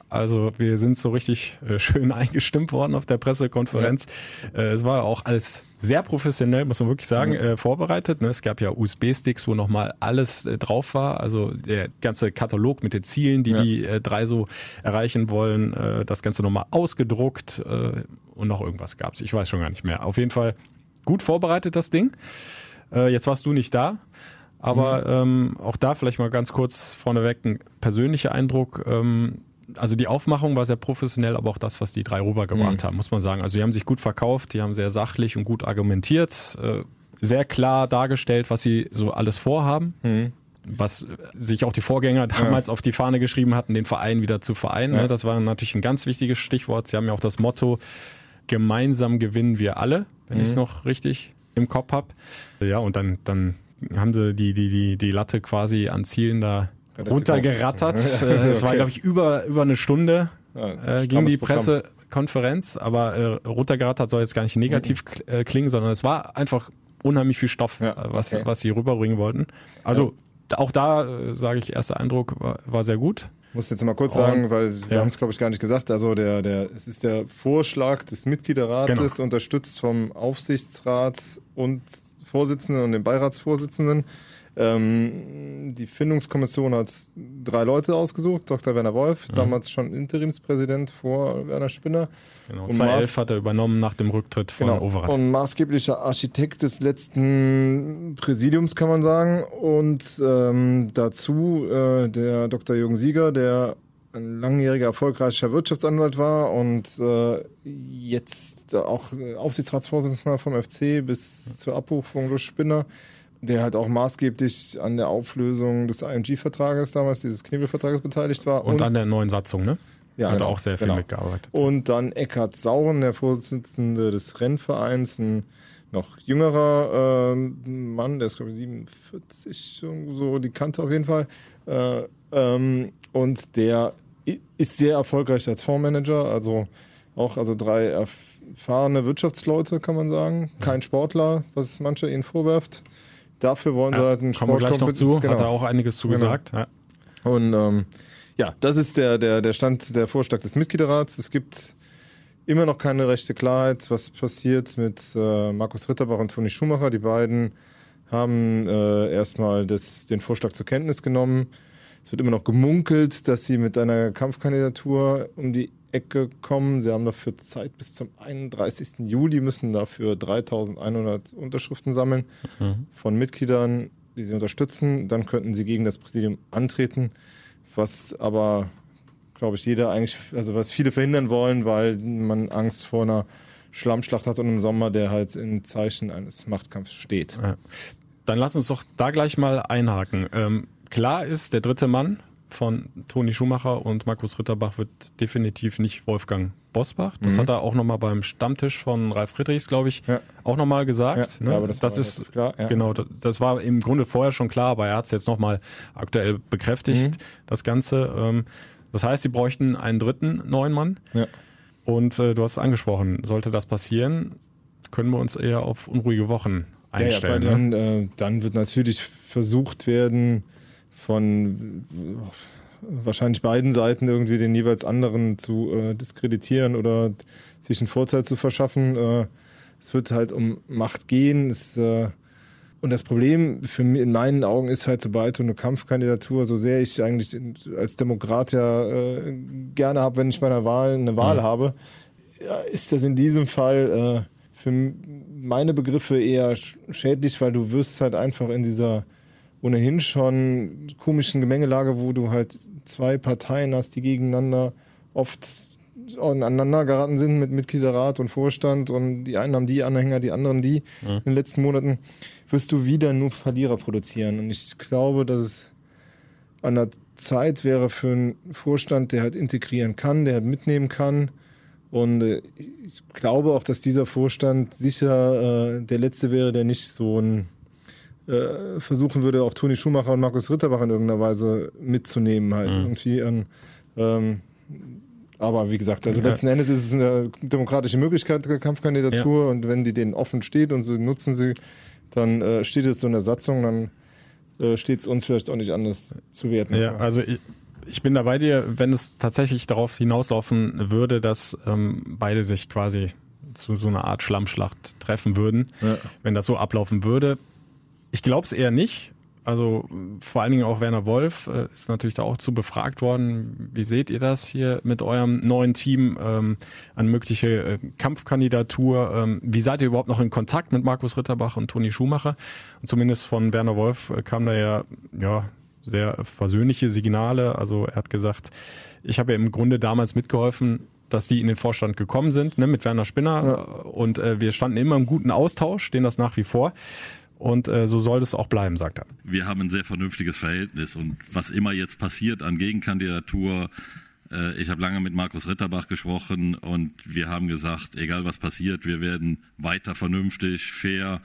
Also wir sind so richtig äh, schön eingestimmt worden auf der Pressekonferenz. Äh, es war auch alles sehr professionell, muss man wirklich sagen, äh, vorbereitet. Ne? Es gab ja USB-Sticks, wo nochmal alles äh, drauf war. Also der ganze Katalog mit den Zielen, die Ja. die äh, drei so erreichen wollen. Äh, das Ganze nochmal ausgedruckt äh, und noch irgendwas gab's. Ich weiß schon gar nicht mehr. Auf jeden Fall gut vorbereitet das Ding. Äh, jetzt warst du nicht da. Aber ähm, auch da vielleicht mal ganz kurz vorneweg ein persönlicher Eindruck. Ähm, also die Aufmachung war sehr professionell, aber auch das, was die drei rübergebracht haben, muss man sagen. Also die haben sich gut verkauft, die haben sehr sachlich und gut argumentiert, äh, sehr klar dargestellt, was sie so alles vorhaben. Was sich auch die Vorgänger damals auf die Fahne geschrieben hatten, den Verein wieder zu vereinen. Ja. Ne? Das war natürlich ein ganz wichtiges Stichwort. Sie haben ja auch das Motto, gemeinsam gewinnen wir alle, wenn ich es noch richtig im Kopf habe. Ja, und dann, dann haben sie die, die, die, die Latte quasi an Zielen da runtergerattert. Äh, Es war, Okay. glaube ich, über, über eine Stunde Ja, äh, ging die. Pressekonferenz, aber äh, runtergerattert soll jetzt gar nicht negativ kl- äh, klingen, sondern es war einfach unheimlich viel Stoff, Ja, was, okay. was sie rüberbringen wollten. Also auch da äh, sage ich, erster Eindruck war, war sehr gut. muss jetzt mal kurz Und- sagen, weil wir ja. haben es glaube ich gar nicht gesagt. Also der, der, es ist der Vorschlag des Mitgliederrates, Genau. unterstützt vom Aufsichtsrats und Vorsitzenden und dem Beiratsvorsitzenden. Ähm, die Findungskommission hat drei Leute ausgesucht. Dr. Werner Wolf, damals schon Interimspräsident vor Werner Spinner. Genau. Und 2011 Maß- hat er übernommen nach dem Rücktritt von Genau. Overath. Und maßgeblicher Architekt des letzten Präsidiums, kann man sagen. Und ähm, dazu äh, der Dr. Jürgen Sieger, der ein langjähriger erfolgreicher Wirtschaftsanwalt war und äh, jetzt auch Aufsichtsratsvorsitzender vom FC bis zur Abberufung durch Spinner, der halt auch maßgeblich an der Auflösung des IMG-Vertrages damals, dieses Knebelvertrages beteiligt war. Und an der neuen Satzung, ne? Ja, hat genau, auch sehr viel genau. mitgearbeitet. Und dann Eckhard Sauren, der Vorsitzende des Rennvereins, ein noch jüngerer ähm, Mann, der ist glaube ich 47, irgendwo so die Kante auf jeden Fall. Äh, ähm, und der ist sehr erfolgreich als Fondsmanager, also auch also drei erfahrene Wirtschaftsleute, kann man sagen. Kein Sportler, was mancher ihnen vorwerft. Dafür wollen sie halt einen Kommen wir gleich noch zu, Genau. hat er auch einiges zu Genau. Ja. Und ähm, ja, das ist der, der, der Stand, der Vorschlag des Mitgliederrats. Es gibt immer noch keine rechte Klarheit, was passiert mit äh, Markus Ritterbach und Toni Schumacher. Die beiden haben äh, erstmal das, den Vorschlag zur Kenntnis genommen. Es wird immer noch gemunkelt, dass sie mit einer Kampfkandidatur um die Ecke kommen. Sie haben dafür Zeit bis zum 31. Juli, müssen dafür 3100 Unterschriften sammeln von Mitgliedern, die sie unterstützen. Dann könnten sie gegen das Präsidium antreten, was aber, glaube ich, jeder eigentlich, also was viele verhindern wollen, weil man Angst vor einer Schlammschlacht hat und im Sommer, der halt im Zeichen eines Machtkampfs steht. Dann lass uns doch da gleich mal einhaken. Ähm, klar ist, der dritte Mann von Toni Schumacher und Markus Ritterbach wird definitiv nicht Wolfgang Bosbach. Das hat er auch nochmal beim Stammtisch von Ralf Friedrichs, glaube ich, Mhm. Ja. auch nochmal gesagt. Ja, ne? ja, aber das das war ist klar, genau, das, das war im Grunde vorher schon klar, aber er hat es jetzt nochmal aktuell bekräftigt, Mhm. das Ganze. Ähm, das heißt, sie bräuchten einen dritten neuen Mann. Ja. Und äh, du hast es angesprochen, sollte das passieren, können wir uns eher auf unruhige Wochen einstellen. Ja, ja, ne? dann, äh, dann wird natürlich versucht werden, von wahrscheinlich beiden Seiten irgendwie den jeweils anderen zu äh, diskreditieren oder sich einen Vorteil zu verschaffen. Äh, es wird halt um Macht gehen. Es, äh, und das Problem für mich in meinen Augen ist halt, sobald du eine Kampfkandidatur, so sehr ich eigentlich als Demokrat ja äh, gerne habe, wenn ich bei einer Wahl eine Wahl habe, ja, ist das in diesem Fall äh, für meine Begriffe eher sch- schädlich, weil du wirst halt einfach in dieser ohnehin schon komischen Gemengelage, wo du halt zwei Parteien hast, die gegeneinander oft aneinander geraten sind mit Mitgliederrat und Vorstand und die einen haben die Anhänger, die anderen die in den letzten Monaten, wirst du wieder nur Verlierer produzieren. Und ich glaube, dass es an der Zeit wäre für einen Vorstand, der halt integrieren kann, der halt mitnehmen kann. Und äh, ich glaube auch, dass dieser Vorstand sicher äh, der letzte wäre, der nicht so ein äh, versuchen würde, auch Toni Schumacher und Markus Ritterbach in irgendeiner Weise mitzunehmen, halt irgendwie an. Ähm, aber wie gesagt, also Ja. letzten Endes ist es eine demokratische Möglichkeit der Kampfkandidatur und wenn die denen offen steht und sie nutzen sie, dann äh, steht es so in der Satzung, dann äh, steht es uns vielleicht auch nicht anders zu werten. Ja, also ich, ich bin da bei dir, wenn es tatsächlich darauf hinauslaufen würde, dass ähm, beide sich quasi zu so einer Art Schlammschlacht treffen würden, Ja. wenn das so ablaufen würde. Ich glaube es eher nicht. Also vor allen Dingen auch Werner Wolf äh, ist natürlich da auch zu befragt worden. Wie seht ihr das hier mit eurem neuen Team ähm, an mögliche äh, Kampfkandidatur? Ähm, wie seid ihr überhaupt noch in Kontakt mit Markus Ritterbach und Toni Schumacher? Und zumindest von Werner Wolf äh, kam da ja, ja sehr versöhnliche Signale. Also er hat gesagt, ich habe ja im Grunde damals mitgeholfen, dass die in den Vorstand gekommen sind, ne, mit Werner Spinner. Und äh, wir standen immer im guten Austausch, stehen das nach wie vor. Und äh, so soll es auch bleiben, sagt er. wir haben ein sehr vernünftiges Verhältnis und was immer jetzt passiert an Gegenkandidatur, äh, ich habe lange mit Markus Ritterbach gesprochen und wir haben gesagt, egal was passiert, wir werden weiter vernünftig, fair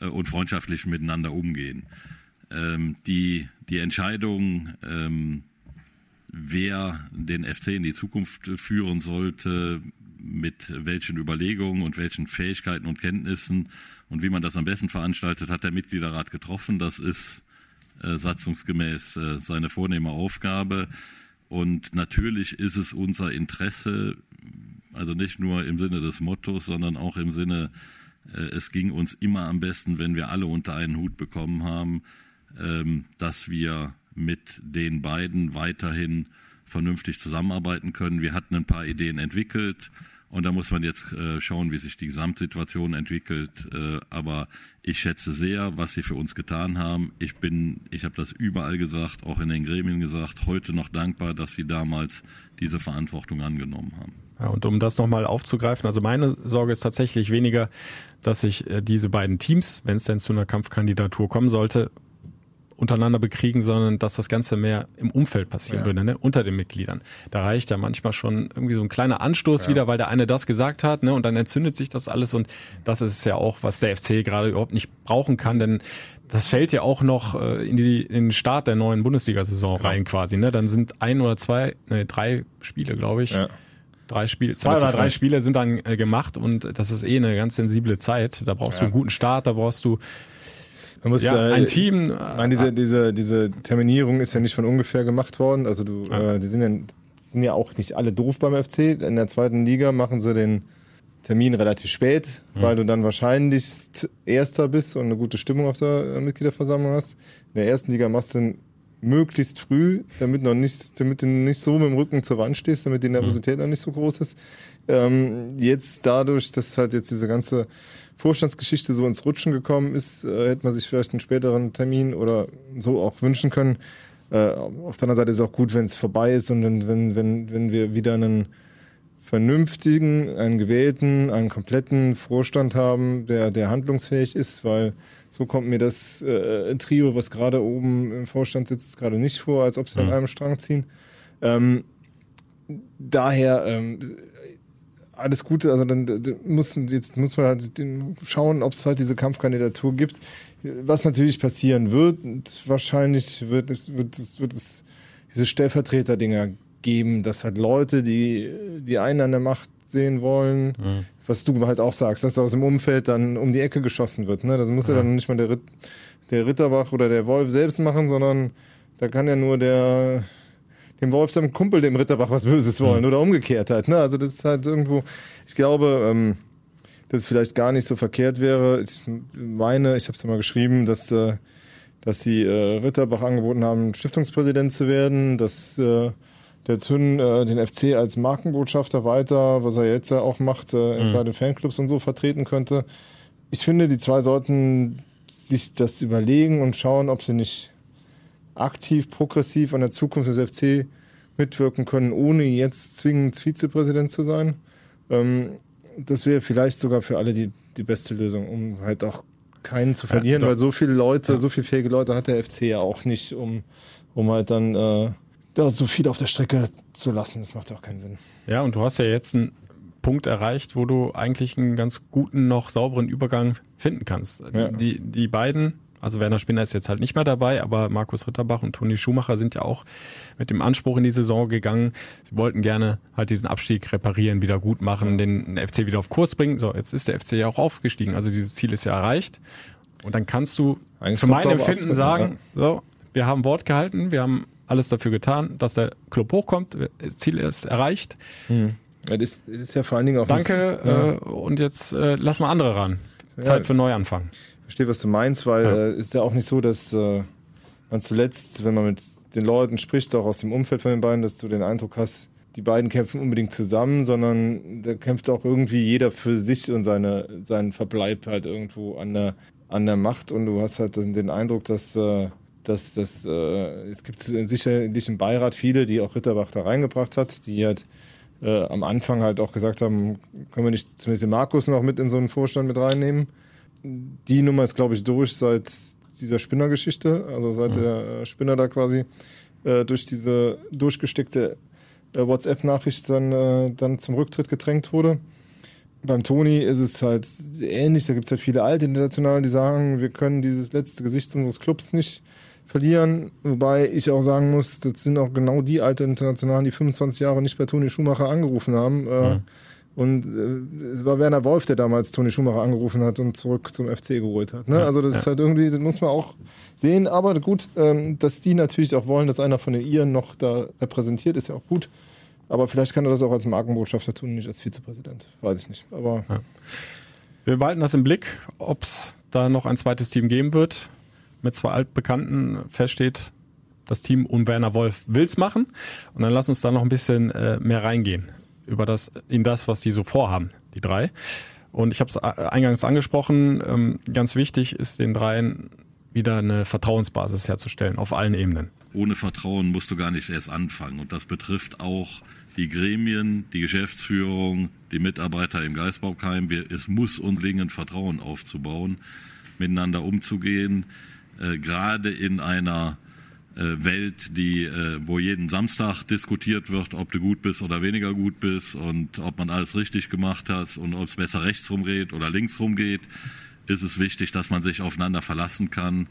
äh, und freundschaftlich miteinander umgehen. Ähm, die, die Entscheidung, ähm, wer den FC in die Zukunft führen sollte, mit welchen Überlegungen und welchen Fähigkeiten und Kenntnissen Und wie man das am besten veranstaltet, hat der Mitgliederrat getroffen. Das ist äh, satzungsgemäß äh, seine vornehme Aufgabe. Und natürlich ist es unser Interesse, also nicht nur im Sinne des Mottos, sondern auch im Sinne, äh, es ging uns immer am besten, wenn wir alle unter einen Hut bekommen haben, ähm, dass wir mit den beiden weiterhin vernünftig zusammenarbeiten können. Wir hatten ein paar Ideen entwickelt und da muss man jetzt äh, schauen, wie sich die Gesamtsituation entwickelt. Äh, aber ich schätze sehr, was sie für uns getan haben. Ich bin, ich habe das überall gesagt, auch in den Gremien gesagt, heute noch dankbar, dass sie damals diese Verantwortung angenommen haben. Ja, und um das nochmal aufzugreifen, also meine Sorge ist tatsächlich weniger, dass sich äh, diese beiden Teams, wenn es denn zu einer Kampfkandidatur kommen sollte, untereinander bekriegen, sondern dass das Ganze mehr im Umfeld passieren ja. würde, ne? unter den Mitgliedern. Da reicht ja manchmal schon irgendwie so ein kleiner Anstoß ja. wieder, weil der eine das gesagt hat, ne? und dann entzündet sich das alles und das ist ja auch, was der FC gerade überhaupt nicht brauchen kann, denn das fällt ja auch noch äh, in, die, in den Start der neuen Bundesliga-Saison genau. rein quasi. Ne? Dann sind ein oder zwei, ne, drei Spiele, glaube ich. Ja drei Spiele, zwei oder drei Spiele sind dann äh, gemacht und das ist eh eine ganz sensible Zeit. Da brauchst ja. du einen guten Start, da brauchst du man muss, ja, äh, ein Team. Ich meine, diese, äh, diese, diese Terminierung ist ja nicht von ungefähr gemacht worden. Also du, ja. äh, die sind ja, sind ja auch nicht alle doof beim FC. In der zweiten Liga machen sie den Termin relativ spät, mhm. weil du dann wahrscheinlich Erster bist und eine gute Stimmung auf der Mitgliederversammlung hast. In der ersten Liga machst du den möglichst früh, damit noch nicht, damit du nicht so mit dem Rücken zur Wand stehst, damit die. Nervosität mhm. noch nicht so groß ist. Ähm, jetzt dadurch, dass halt jetzt diese ganze Vorstandsgeschichte so ins Rutschen gekommen ist, äh, hätte man sich vielleicht einen späteren Termin oder so auch wünschen können. Äh, auf der anderen Seite ist es auch gut, wenn es vorbei ist und wenn, wenn, wenn, wenn wir wieder einen vernünftigen, einen gewählten, einen kompletten Vorstand haben, der, der handlungsfähig ist, weil so kommt mir das äh, Trio, was gerade oben im Vorstand sitzt, gerade nicht vor, als ob sie mhm. an einem Strang ziehen. Ähm, daher ähm, alles Gute, also dann muss, jetzt muss man halt schauen, ob es halt diese Kampfkandidatur gibt. Was natürlich passieren wird, und wahrscheinlich wird es, wird es, wird es diese Stellvertreter-Dinger geben, dass halt Leute, die die einen an der Macht sehen wollen, mhm. was du halt auch sagst, dass aus dem Umfeld dann um die Ecke geschossen wird. Ne? Das muss ja, ja dann nicht mal der, Ritt, der Ritterbach oder der Wolf selbst machen, sondern da kann ja nur der dem Wolf seinem Kumpel, dem Ritterbach, was Böses wollen mhm. oder umgekehrt halt. Ne? Also das ist halt irgendwo, ich glaube, ähm, dass es vielleicht gar nicht so verkehrt wäre. Ich meine, ich habe es ja mal geschrieben, dass, äh, dass sie äh, Ritterbach angeboten haben, Stiftungspräsident zu werden, dass äh, der Zünn äh, den FC als Markenbotschafter weiter, was er jetzt ja auch macht, äh, mhm. bei den Fanclubs und so vertreten könnte. Ich finde, die zwei sollten sich das überlegen und schauen, ob sie nicht aktiv, progressiv an der Zukunft des FC mitwirken können, ohne jetzt zwingend Vizepräsident zu sein. Ähm, das wäre vielleicht sogar für alle die, die beste Lösung, um halt auch keinen zu verlieren, ja, weil so viele Leute, ja. so viele fähige Leute hat der FC ja auch nicht, um, um halt dann äh, da so viel auf der Strecke zu lassen. Das macht auch keinen Sinn. Ja, und du hast ja jetzt einen Punkt erreicht, wo du eigentlich einen ganz guten, noch sauberen Übergang finden kannst. Ja. Die, die beiden also Werner Spinner ist jetzt halt nicht mehr dabei, aber Markus Ritterbach und Toni Schumacher sind ja auch mit dem Anspruch in die Saison gegangen. Sie wollten gerne halt diesen Abstieg reparieren, wieder gut machen, den FC wieder auf Kurs bringen. So, jetzt ist der FC ja auch aufgestiegen. Also dieses Ziel ist ja erreicht. Und dann kannst du Eigentlich für mein Empfinden sagen, ja. so, wir haben Wort gehalten, wir haben alles dafür getan, dass der Club hochkommt, das Ziel ist erreicht. Hm. Ja, das, ist ja vor allen Dingen auch. Danke, äh, und jetzt äh, lass mal andere ran. Zeit ja. für Neuanfang verstehe, was du meinst, weil ja. äh, ist ja auch nicht so, dass äh, man zuletzt, wenn man mit den Leuten spricht, auch aus dem Umfeld von den beiden, dass du den Eindruck hast, die beiden kämpfen unbedingt zusammen, sondern da kämpft auch irgendwie jeder für sich und seine, seinen Verbleib halt irgendwo an der, an der Macht und du hast halt den Eindruck, dass, äh, dass, dass äh, es gibt sicherlich im Beirat viele, die auch Ritterbach da reingebracht hat, die halt äh, am Anfang halt auch gesagt haben, können wir nicht zumindest den Markus noch mit in so einen Vorstand mit reinnehmen die Nummer ist, glaube ich, durch seit dieser Spinner-Geschichte, also seit mhm. der äh, Spinner da quasi äh, durch diese durchgesteckte äh, WhatsApp-Nachricht dann, äh, dann zum Rücktritt gedrängt wurde. Beim Toni ist es halt ähnlich, da gibt es halt viele alte Internationale, die sagen, wir können dieses letzte Gesicht unseres Clubs nicht verlieren. Wobei ich auch sagen muss, das sind auch genau die alten Internationalen, die 25 Jahre nicht bei Toni Schumacher angerufen haben. Äh, mhm Und äh, es war Werner Wolf, der damals Toni Schumacher angerufen hat und zurück zum FC geholt hat. Ne? Ja, also das ist ja. halt irgendwie, das muss man auch sehen. Aber gut, ähm, dass die natürlich auch wollen, dass einer von den Iren noch da repräsentiert, ist ja auch gut. Aber vielleicht kann er das auch als Markenbotschafter tun, nicht als Vizepräsident. Weiß ich nicht. Aber Wir behalten das im Blick, ob es da noch ein zweites Team geben wird. Mit zwei Altbekannten feststeht, das Team um Werner Wolf will's machen. Und dann lass uns da noch ein bisschen äh, mehr reingehen über das, in das, was die so vorhaben, die drei. Und ich habe es eingangs angesprochen, ähm, ganz wichtig ist den dreien wieder eine Vertrauensbasis herzustellen auf allen Ebenen. Ohne Vertrauen musst du gar nicht erst anfangen. Und das betrifft auch die Gremien, die Geschäftsführung, die Mitarbeiter im Geisbockheim. Wir, es muss unbedingt Vertrauen aufzubauen, miteinander umzugehen, äh, gerade in einer äh, Welt, die, äh, wo jeden Samstag diskutiert wird, ob du gut bist oder weniger gut bist und ob man alles richtig gemacht hat und ob es besser rechts rumgeht oder links rumgeht, ist es wichtig, dass man sich aufeinander verlassen kann,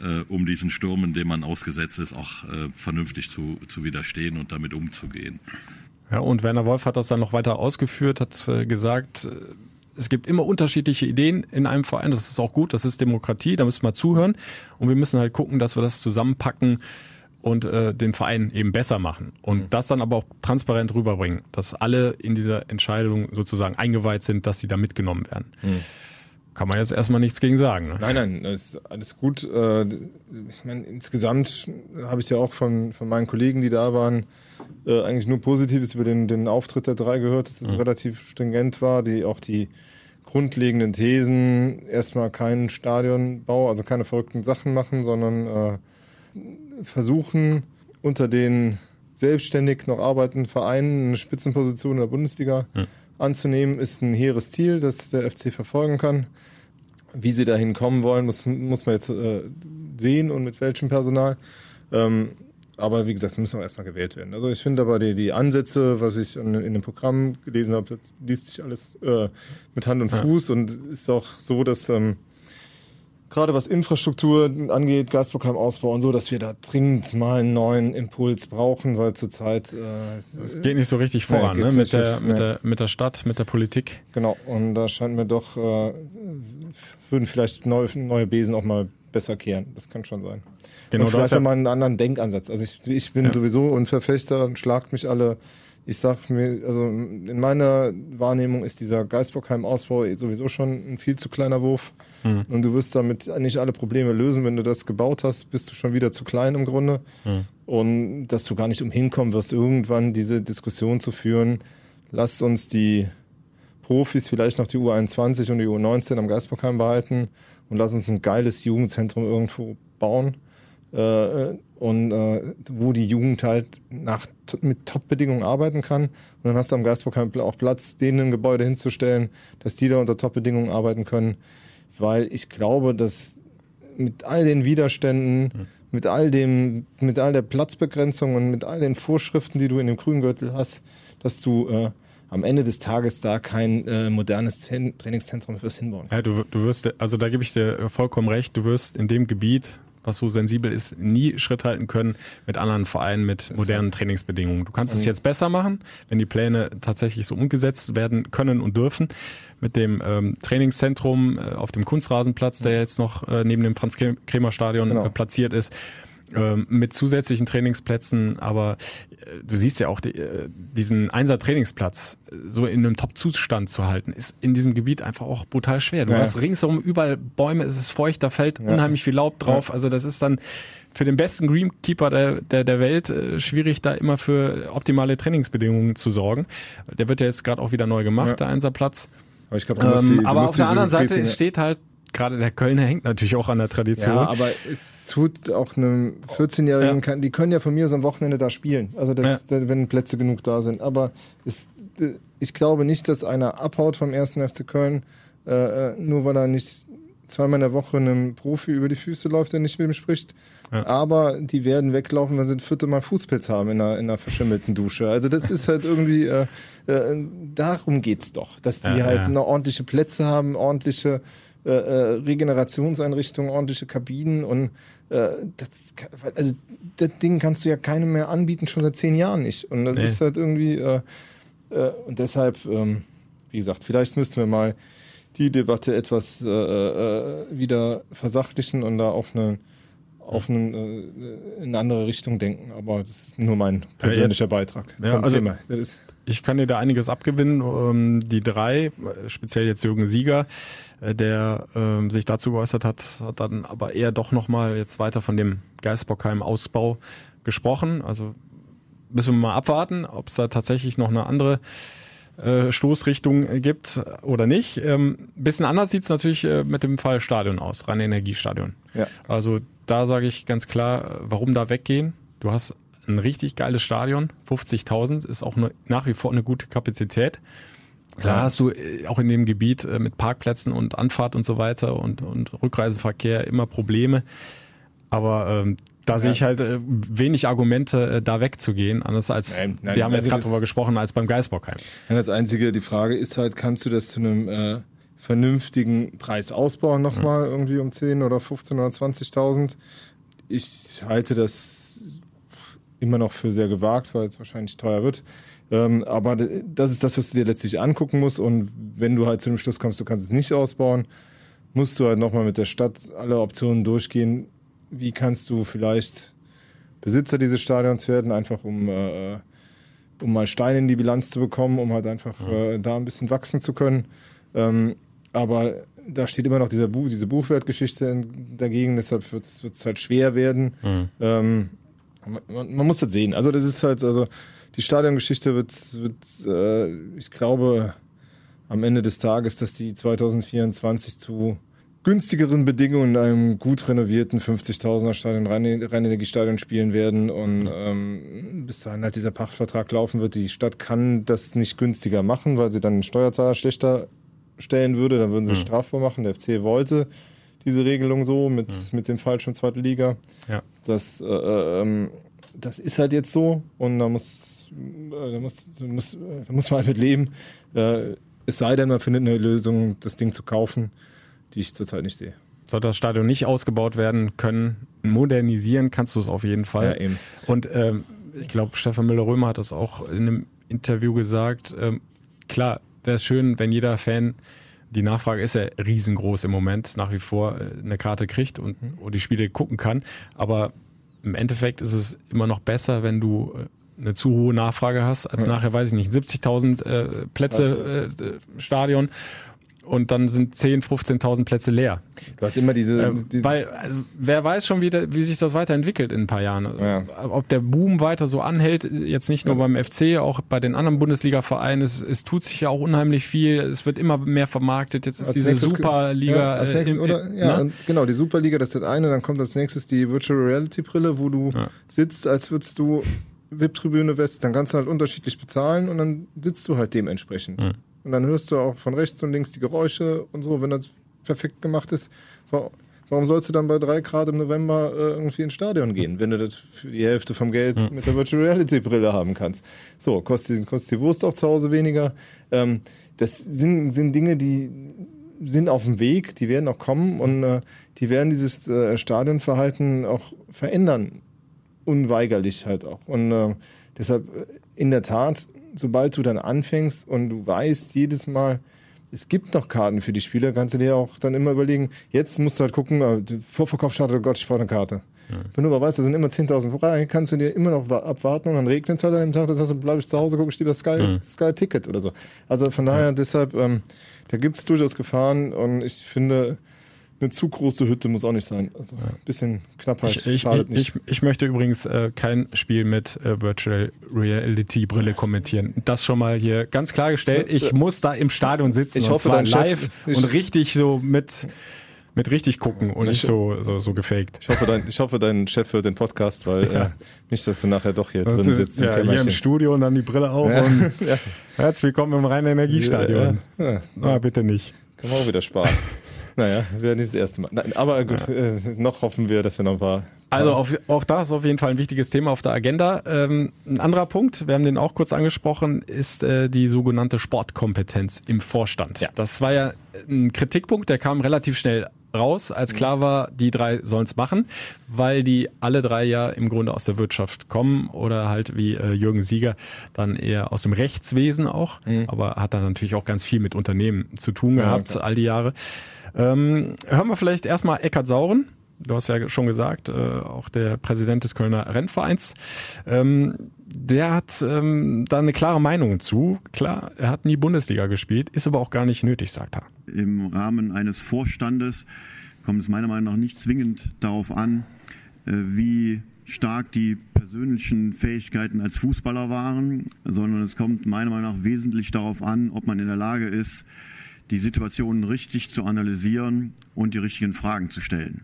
äh, um diesen Stürmen, dem man ausgesetzt ist, auch äh, vernünftig zu, zu widerstehen und damit umzugehen. Ja, und Werner Wolf hat das dann noch weiter ausgeführt, hat äh, gesagt, äh, es gibt immer unterschiedliche Ideen in einem Verein, das ist auch gut, das ist Demokratie, da müssen wir zuhören und wir müssen halt gucken, dass wir das zusammenpacken und äh, den Verein eben besser machen und das dann aber auch transparent rüberbringen, dass alle in dieser Entscheidung sozusagen eingeweiht sind, dass sie da mitgenommen werden. Kann man jetzt erstmal nichts gegen sagen. Ne? Nein, nein, das ist alles gut. Äh, Ich meine, insgesamt habe ich ja auch von, von meinen Kollegen, die da waren, äh, eigentlich nur Positives über den, den Auftritt der drei gehört, dass es relativ stringent war, die auch die grundlegenden Thesen, erstmal keinen Stadionbau, also keine verrückten Sachen machen, sondern äh, versuchen unter den selbstständig noch arbeitenden Vereinen eine Spitzenposition in der Bundesliga anzunehmen, ist ein hehres Ziel, das der FC verfolgen kann. Wie sie dahin kommen wollen, muss, muss man jetzt äh, sehen und mit welchem Personal. Ähm, aber wie gesagt, es müssen auch erstmal gewählt werden. Also ich finde aber die, die Ansätze, was ich an, in dem Programm gelesen habe, das liest sich alles äh, mit Hand und Fuß und ist auch so, dass ähm, gerade was Infrastruktur angeht, Gasprogramm-Ausbau und so, dass wir da dringend mal einen neuen Impuls brauchen, weil zurzeit äh, es- geht nicht so richtig voran, ne? mit, der, mit, der, mit der Stadt, mit der Politik. Genau, und da scheint mir doch, äh, würden vielleicht neue, neue Besen auch mal besser kehren. Das kann schon sein. Genau, und vielleicht mal einen anderen Denkansatz. Also ich, ich bin Ja. sowieso ein Verfechter und schlagt mich alle. Ich sag mir, also in meiner Wahrnehmung ist dieser Geisbockheim-Ausbau sowieso schon ein viel zu kleiner Wurf. Mhm. Und du wirst damit nicht alle Probleme lösen. Wenn du das gebaut hast, bist du schon wieder zu klein im Grunde. Mhm. Und dass du gar nicht umhin kommen wirst, irgendwann diese Diskussion zu führen. Lasst uns die Profis, vielleicht noch die U21 und die U19 am Geisbockheim behalten und lass uns ein geiles Jugendzentrum irgendwo bauen. Äh, und äh, wo die Jugend halt nach, mit Top-Bedingungen arbeiten kann. Und dann hast du am Geisbockheim auch Platz, denen ein Gebäude hinzustellen, dass die da unter Top-Bedingungen arbeiten können. Weil ich glaube, dass mit all den Widerständen, mit all dem, mit all der Platzbegrenzung und mit all den Vorschriften, die du in dem Grüngürtel hast, dass du äh, am Ende des Tages da kein äh, modernes Zen- Trainingszentrum fürs hinbauen. Ja, du, du wirst, also da gebe ich dir vollkommen recht, du wirst in dem Gebiet, was so sensibel ist, nie Schritt halten können mit anderen Vereinen mit modernen Trainingsbedingungen. Du kannst es jetzt besser machen, wenn die Pläne tatsächlich so umgesetzt werden können und dürfen. Mit dem ähm, Trainingszentrum äh, auf dem Kunstrasenplatz, der jetzt noch äh, neben dem Franz-Kremer-Stadion Genau. äh, platziert ist, mit zusätzlichen Trainingsplätzen, aber äh, du siehst ja auch die, äh, diesen Einser-Trainingsplatz äh, so in einem Top-Zustand zu halten, ist in diesem Gebiet einfach auch brutal schwer. Du Ja. hast ringsherum überall Bäume, es ist feucht, da fällt unheimlich viel Laub drauf. Also das ist dann für den besten Greenkeeper der, der, der Welt schwierig, da immer für optimale Trainingsbedingungen zu sorgen. Der wird ja jetzt gerade auch wieder neu gemacht, Ja. der Einserplatz. Aber ich glaube, Ähm, aber auf der anderen Seite steht halt, gerade der Kölner hängt natürlich auch an der Tradition. Ja, aber es tut auch einem 14-Jährigen, Ja. die können ja von mir so am Wochenende da spielen. Also das, da, wenn Plätze genug da sind. Aber es, ich glaube nicht, dass einer abhaut vom ersten FC Köln, äh, äh, nur weil er nicht zweimal in der Woche einem Profi über die Füße läuft, der nicht mit ihm spricht. Ja. Aber die werden weglaufen, wenn sie ein vierte Mal Fußpilz haben in einer, in einer verschimmelten Dusche. Also das ist halt irgendwie, äh, äh, darum geht's doch, dass die Ja, halt ja. eine ordentliche Plätze haben, ordentliche äh, äh, Regenerationseinrichtungen, ordentliche Kabinen und äh, das, also das Ding kannst du ja keinem mehr anbieten, schon seit zehn Jahren nicht. Und das Nee. ist halt irgendwie äh, äh, und deshalb, ähm, wie gesagt, vielleicht müssten wir mal die Debatte etwas wieder versachlichen und da auf eine auf eine, äh, in eine andere Richtung denken. Aber das ist nur mein persönlicher jetzt- Beitrag Ja, zum also- Thema. Ich kann dir da einiges abgewinnen. Ähm, die drei, speziell jetzt Jürgen Sieger, äh, der ähm, sich dazu geäußert hat, hat dann aber eher doch nochmal jetzt weiter von dem Geisbockheim-Ausbau gesprochen. Also müssen wir mal abwarten, ob es da tatsächlich noch eine andere äh, Stoßrichtung gibt oder nicht. Ähm, bisschen anders sieht's natürlich äh, mit dem Fall Stadion aus, reine Energiestadion. Ja. Also da sage ich ganz klar, warum da weggehen. Du hast ein richtig geiles Stadion, 50.000 ist auch ne, nach wie vor eine gute Kapazität. Klar hast du äh, auch in dem Gebiet äh, mit Parkplätzen und Anfahrt und so weiter und, und Rückreiseverkehr immer Probleme. Aber ähm, da sehe ich halt äh, wenig Argumente, äh, da wegzugehen, anders als Nein, nein, wir haben jetzt gerade drüber gesprochen, als beim Geisbockheim. Ja, das Einzige, die Frage ist halt, kannst du das zu einem äh, vernünftigen Preis ausbauen nochmal, irgendwie um 10 oder 15 oder 20.000? Ich halte das immer noch für sehr gewagt, weil es wahrscheinlich teuer wird. Ähm, aber das ist das, was du dir letztlich angucken musst. Und wenn du halt zu dem Schluss kommst, du kannst es nicht ausbauen, musst du halt nochmal mit der Stadt alle Optionen durchgehen. Wie kannst du vielleicht Besitzer dieses Stadions werden, einfach um äh, um mal Steine in die Bilanz zu bekommen, um halt einfach äh, da ein bisschen wachsen zu können. Ähm, aber da steht immer noch dieser Buch, diese Buchwertgeschichte dagegen, deshalb wird es halt schwer werden. Ähm, man, man muss das sehen. Also das ist halt, also die Stadiongeschichte wird, wird äh, ich glaube, am Ende des Tages, dass die 2024 zu günstigeren Bedingungen in einem gut renovierten 50.000er Stadion, Reinenergiestadion spielen werden und ähm, bis dahin halt dieser Pachtvertrag laufen wird. Die Stadt kann das nicht günstiger machen, weil sie dann den Steuerzahler schlechter stellen würde. Dann würden sie es strafbar machen. Der FC wollte diese Regelung so mit, mit dem Fall schon zweite Liga. Ja. Das, äh, ähm, das ist halt jetzt so und da muss, äh, da muss, da muss, äh, da muss man halt mit leben. Äh, es sei denn, man findet eine Lösung, das Ding zu kaufen, die ich zurzeit nicht sehe. Sollte das Stadion nicht ausgebaut werden können, modernisieren kannst du es auf jeden Fall. Ja, eben. Und ähm, ich glaube, Stefan Müller-Römer hat das auch in einem Interview gesagt. Ähm, klar, wäre es schön, wenn jeder Fan, die Nachfrage ist ja riesengroß im Moment, nach wie vor äh, eine Karte kriegt und, und die Spiele gucken kann. Aber im Endeffekt ist es immer noch besser, wenn du äh, eine zu hohe Nachfrage hast, als nachher, weiß ich nicht, 70.000 äh, Plätze äh, Stadion und dann sind 10, 15.000 Plätze leer. Du hast immer diese, Ähm, die, weil, also, wer weiß schon wieder, wie sich das weiterentwickelt in ein paar Jahren. Ja. Ob der Boom weiter so anhält, jetzt nicht nur beim FC, auch bei den anderen Bundesliga-Vereinen. Es, es tut sich ja auch unheimlich viel. Es wird immer mehr vermarktet. Jetzt ist Als diese Superliga. Ja, als äh, nächstes, im- oder, ja, ne? genau, die Superliga, das ist das eine, dann kommt als nächstes die Virtual Reality Brille, wo du Ja. sitzt, als würdest du VIP-Tribüne West, dann kannst du halt unterschiedlich bezahlen und dann sitzt du halt dementsprechend. Und dann hörst du auch von rechts und links die Geräusche und so, wenn das perfekt gemacht ist. Wa- Warum sollst du dann bei drei Grad im November äh, irgendwie ins Stadion gehen, wenn du das für die Hälfte vom Geld mit der Virtual Reality Brille haben kannst? So, kostet, kostet die Wurst auch zu Hause weniger. Ähm, das sind, sind Dinge, die sind auf dem Weg, die werden auch kommen und äh, die werden dieses äh, Stadionverhalten auch verändern. Unweigerlich halt auch. Und äh, deshalb äh, in der Tat, sobald du dann anfängst und du weißt jedes Mal, es gibt noch Karten für die Spieler, kannst du dir auch dann immer überlegen, jetzt musst du halt gucken, äh, Vorverkauf startet, oh Gott, ich brauche eine Karte. Wenn du aber weißt, da sind immer 10.000 frei, kannst du dir immer noch wa- abwarten und dann regnet es halt an dem Tag, das heißt, dann bleib ich zu Hause, gucke ich lieber Sky, Sky Ticket oder so. Also von daher, deshalb, ähm, da gibt es durchaus Gefahren und ich finde, eine zu große Hütte muss auch nicht sein. Also ein bisschen Knappheit Ich, ich, schadet ich, nicht. ich, ich möchte übrigens äh, kein Spiel mit äh, Virtual Reality Brille kommentieren. Das schon mal hier ganz klargestellt. Ich muss da im Stadion sitzen Ich und hoffe, zwar Chef- live ich- und richtig so mit mit richtig gucken und nicht so so, so gefaked. Ich hoffe, dein, ich hoffe, dein Chef hört den Podcast, weil äh, nicht, dass du nachher doch hier drin sitzt ja, hier im. Studio und dann die Brille auf Ja. und Ja. herzlich willkommen im Rhein Energiestadion. Ja, ja. Ah, bitte nicht. Kann man auch wieder sparen. naja, wäre nicht das erste Mal. Nein, aber gut, äh, noch hoffen wir, dass wir noch ein paar. Also auf, auch da ist auf jeden Fall ein wichtiges Thema auf der Agenda. Ähm, ein anderer Punkt, wir haben den auch kurz angesprochen, ist äh, die sogenannte Sportkompetenz im Vorstand. Ja. Das war ja ein Kritikpunkt, der kam relativ schnell raus, als klar war, die drei sollen es machen, weil die alle drei ja im Grunde aus der Wirtschaft kommen oder halt wie äh, Jürgen Sieger dann eher aus dem Rechtswesen auch, mhm. aber hat dann natürlich auch ganz viel mit Unternehmen zu tun gehabt ja, all die Jahre. Ähm, hören wir vielleicht erstmal Eckhard Sauren. Du hast ja schon gesagt, äh, auch der Präsident des Kölner Rennvereins. Ähm, der hat ähm, da eine klare Meinung zu. Klar, er hat nie Bundesliga gespielt, ist aber auch gar nicht nötig, sagt er. Im Rahmen eines Vorstandes kommt es meiner Meinung nach nicht zwingend darauf an, äh, wie stark die persönlichen Fähigkeiten als Fußballer waren, sondern es kommt meiner Meinung nach wesentlich darauf an, ob man in der Lage ist, die Situationen richtig zu analysieren und die richtigen Fragen zu stellen.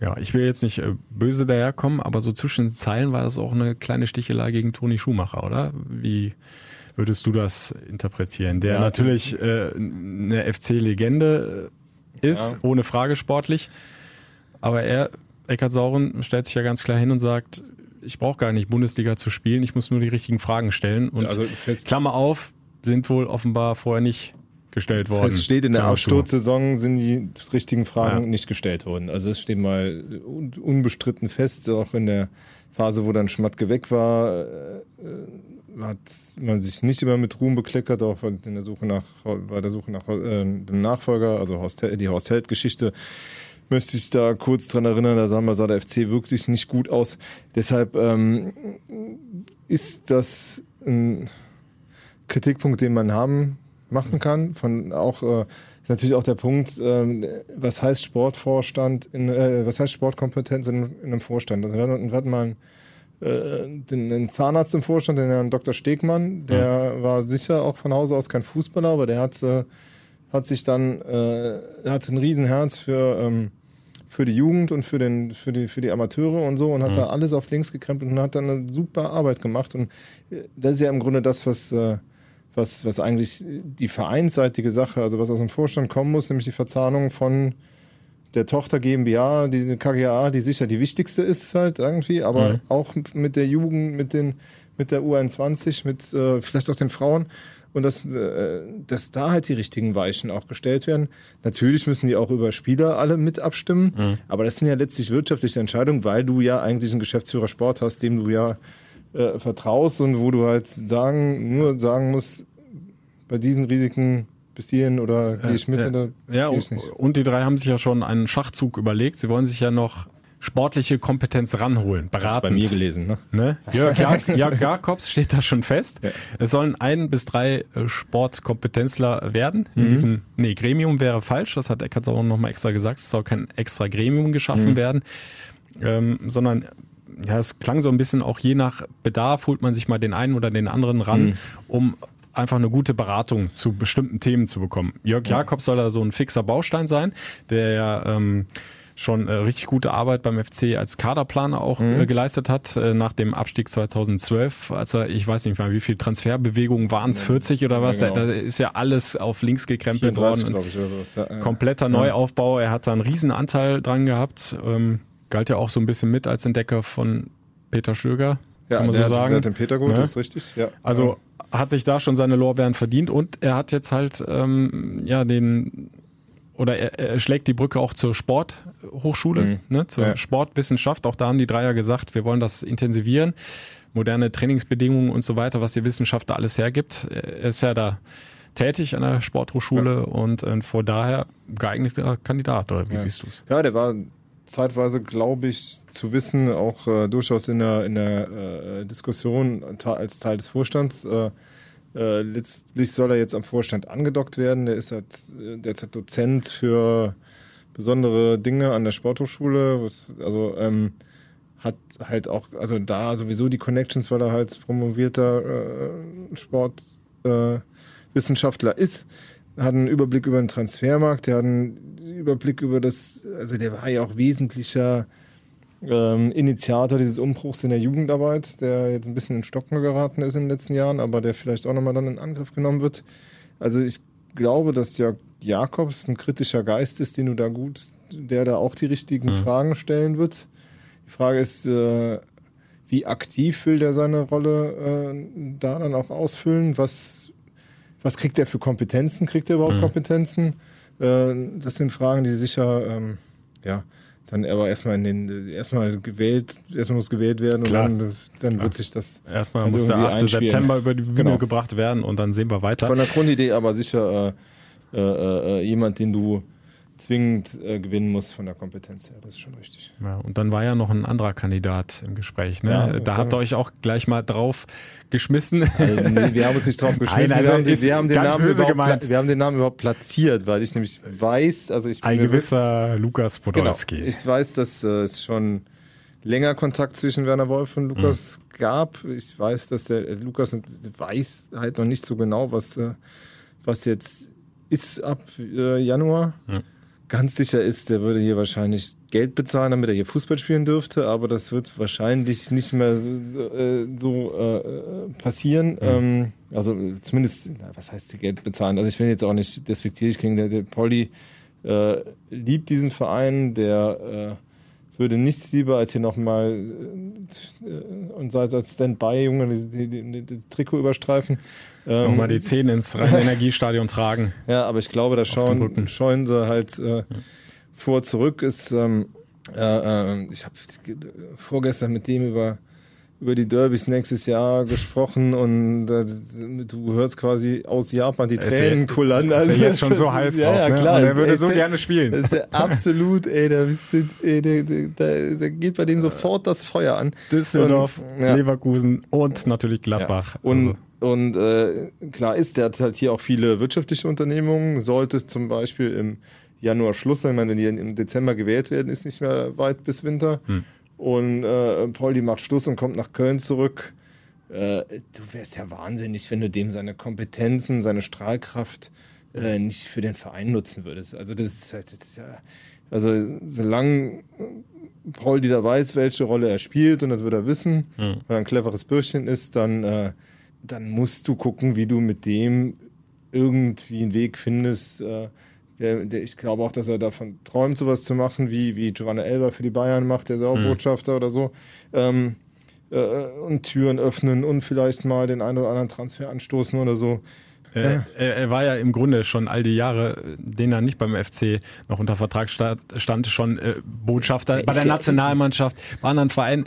Ja, ich will jetzt nicht äh, böse daherkommen, aber so zwischen den Zeilen war das auch eine kleine Stichelei gegen Toni Schumacher, oder? Wie würdest du das interpretieren? Der ja, natürlich äh, eine FC-Legende ist, ja. ohne Frage sportlich, aber er, Eckhard Sauren, stellt sich ja ganz klar hin und sagt, ich brauche gar nicht Bundesliga zu spielen, ich muss nur die richtigen Fragen stellen. Und also Klammer auf, sind wohl offenbar vorher nicht gestellt worden. Es steht in der Absturzsaison, sind die richtigen Fragen ja. nicht gestellt worden. Also es steht mal unbestritten fest, auch in der Phase, wo dann Schmatke weg war, äh, hat man sich nicht immer mit Ruhm bekleckert, auch in der Suche nach, bei der Suche nach äh, dem Nachfolger, also Horst, die Horst Held-Geschichte möchte ich da kurz dran erinnern, da sah, man, sah der FC wirklich nicht gut aus. Deshalb ähm, ist das ein Kritikpunkt, den man haben machen kann. Von auch äh, ist natürlich auch der Punkt, äh, was heißt Sportvorstand, in, äh, was heißt Sportkompetenz in, in einem Vorstand? Also wir hatten, wir hatten mal einen, äh, den, den Zahnarzt im Vorstand, den Herrn Dr. Stegmann, der ja. war sicher auch von Hause aus kein Fußballer, aber der hat, äh, hat sich dann, äh, hat ein Riesenherz für ähm, für die Jugend und für, den, für, die, für die Amateure und so und hat mhm. da alles auf links gekrempelt und hat dann eine super Arbeit gemacht. Und das ist ja im Grunde das, was, äh, was, was eigentlich die vereinsseitige Sache, also was aus dem Vorstand kommen muss, nämlich die Verzahnung von der Tochter GmbH, die KGA, die sicher die wichtigste ist halt irgendwie, aber mhm. auch mit der Jugend, mit den, mit der U21, mit äh, vielleicht auch den Frauen und dass, äh, dass da halt die richtigen Weichen auch gestellt werden. Natürlich müssen die auch über Spieler alle mit abstimmen, mhm. aber das sind ja letztlich wirtschaftliche Entscheidungen, weil du ja eigentlich einen Geschäftsführer Sport hast, dem du ja äh, vertraust und wo du halt sagen, nur sagen musst, bei diesen Risiken bis hierhin oder gehe ich mit ja, oder ja, und, und die drei haben sich ja schon einen Schachzug überlegt. Sie wollen sich ja noch sportliche Kompetenz ranholen, beraten. Das bei mir gelesen, ne? ne? Jörg, Jak Jörg Jakobs steht da schon fest. Ja. Es sollen ein bis drei äh, Sportkompetenzler werden. In mhm. diesem, nee, Gremium wäre falsch, das hat Eckert auch nochmal extra gesagt. Es soll kein extra Gremium geschaffen mhm. werden, ähm, sondern ja, es klang so ein bisschen auch je nach Bedarf holt man sich mal den einen oder den anderen ran, mhm. um einfach eine gute Beratung zu bestimmten Themen zu bekommen. Jörg ja. Jakobs soll da so ein fixer Baustein sein, der ja ähm, schon äh, richtig gute Arbeit beim FC als Kaderplaner auch mhm. äh, geleistet hat äh, nach dem Abstieg 2012, als er, ich weiß nicht mal, wie viel Transferbewegungen waren es, 40 oder was? Ja, genau. Da, ist ja alles auf links gekrempelt 34, worden. Ich, was. Ja, Kompletter Neuaufbau. Er hat da einen riesen Anteil dran gehabt. Ähm, galt ja auch so ein bisschen mit als Entdecker von Peter Stöger. Ja, kann man so hat, sagen. Der hat den Peter gut, ne? das ist richtig. Ja. Also hat sich da schon seine Lorbeeren verdient und er hat jetzt halt ähm, ja den oder er, er schlägt die Brücke auch zur Sporthochschule, mhm. ne, zur ja. Sportwissenschaft. Auch da haben die Dreier gesagt, wir wollen das intensivieren, moderne Trainingsbedingungen und so weiter, was die Wissenschaft da alles hergibt. Er ist ja da tätig an der Sporthochschule ja. und äh, vor daher geeigneter Kandidat, oder wie ja. siehst du es? Ja, der war zeitweise, glaube ich, zu wissen, auch äh, durchaus in der, in der äh, Diskussion als Teil des Vorstands. Äh, äh, letztlich soll er jetzt am Vorstand angedockt werden. Der ist halt äh, derzeit Dozent für besondere Dinge an der Sporthochschule. Was, also ähm, hat halt auch, also da sowieso die Connections, weil er halt promovierter äh, Sportwissenschaftler ist. Hat einen Überblick über den Transfermarkt, der hat einen Überblick über das, also der war ja auch wesentlicher ähm, Initiator dieses Umbruchs in der Jugendarbeit, der jetzt ein bisschen in Stocken geraten ist in den letzten Jahren, aber der vielleicht auch nochmal dann in Angriff genommen wird. Also ich glaube, dass Jörg Jakobs ein kritischer Geist ist, den du da gut, der da auch die richtigen mhm. Fragen stellen wird. Die Frage ist, äh, wie aktiv will der seine Rolle äh, da dann auch ausfüllen? Was, was kriegt er für Kompetenzen? Kriegt er überhaupt mhm. Kompetenzen? Äh, das sind Fragen, die sicher, ähm, ja, dann aber erstmal in den, erstmal gewählt, erstmal muss gewählt werden Klar. und dann, dann Klar. wird sich das Erstmal halt muss der irgendwie 8. einspielen. September über die Bühne Genau. gebracht werden und dann sehen wir weiter. Von der Grundidee aber sicher äh, äh, äh, jemand, den du zwingend äh, gewinnen musst von der Kompetenz her. Das ist schon richtig. Ja, und dann war ja noch ein anderer Kandidat im Gespräch. Ne? Ja, da klar. habt ihr euch auch gleich mal drauf geschmissen. Also, nee, wir haben uns nicht drauf geschmissen. also wir, haben wir, haben wir haben den Namen überhaupt platziert, weil ich nämlich weiß, also ich bin Ein gewisser Lukas Genau. Podolski. Ich weiß, dass äh, es schon länger Kontakt zwischen Werner Wolf und Lukas Mhm. gab. Ich weiß, dass der äh, Lukas weiß halt noch nicht so genau, was, äh, was jetzt ist ab äh, Januar. Ganz sicher ist, der würde hier wahrscheinlich Geld bezahlen, damit er hier Fußball spielen dürfte, aber das wird wahrscheinlich nicht mehr so, so, äh, so äh, passieren. Ähm, also zumindest, na, was heißt Geld bezahlen? Also ich will jetzt auch nicht despektierlich klingen, der, der Polly äh, liebt diesen Verein, der äh, würde nichts lieber als hier nochmal äh, und sei es als Standby-Junge die, die, die, das Trikot überstreifen. Ähm, Nochmal die Zähne ins Rhein-Energiestadion tragen. ja, aber ich glaube, da schauen, scheuen sie halt äh, vor zurück. Ist, ähm, äh, äh, ich habe vorgestern mit dem über über die Derbys nächstes Jahr gesprochen und äh, du hörst quasi aus Japan die Ist ja- Tränen kullern. Ist ja jetzt schon so ist- heiß ja, drauf, ja, ne? klar. Und er Ist- würde so der- gerne spielen. Das ist der absolut, ey, da, da geht bei dem sofort das Feuer an. Düsseldorf, Und, ja. Leverkusen und natürlich Gladbach. Ja. Und, Also, und äh, klar ist, der hat halt hier auch viele wirtschaftliche Unternehmungen. Sollte zum Beispiel im Januar Schluss sein, ich meine, wenn die im Dezember gewählt werden, ist nicht mehr weit bis Winter. Hm. Und äh, Pauli macht Schluss und kommt nach Köln zurück. Äh, du wärst ja wahnsinnig, wenn du dem seine Kompetenzen, seine Strahlkraft äh, nicht für den Verein nutzen würdest. Also das ist, halt- das ist ja, also solange Paul da weiß, welche Rolle er spielt und das wird er wissen, wenn er ein cleveres Bürschchen ist, dann, äh, dann musst du gucken, wie du mit dem irgendwie einen Weg findest. Äh, der, der, ich glaube auch, dass er davon träumt, sowas zu machen, wie, wie Giovanna Elber für die Bayern macht, der Sauerbotschafter oder so. Ähm, äh, und Türen öffnen und vielleicht mal den einen oder anderen Transfer anstoßen oder so. äh, er, er war ja im Grunde schon all die Jahre, den er nicht beim FC noch unter Vertrag sta- stand, schon äh, Botschafter bei der ist ja- Nationalmannschaft, bei anderen Vereinen.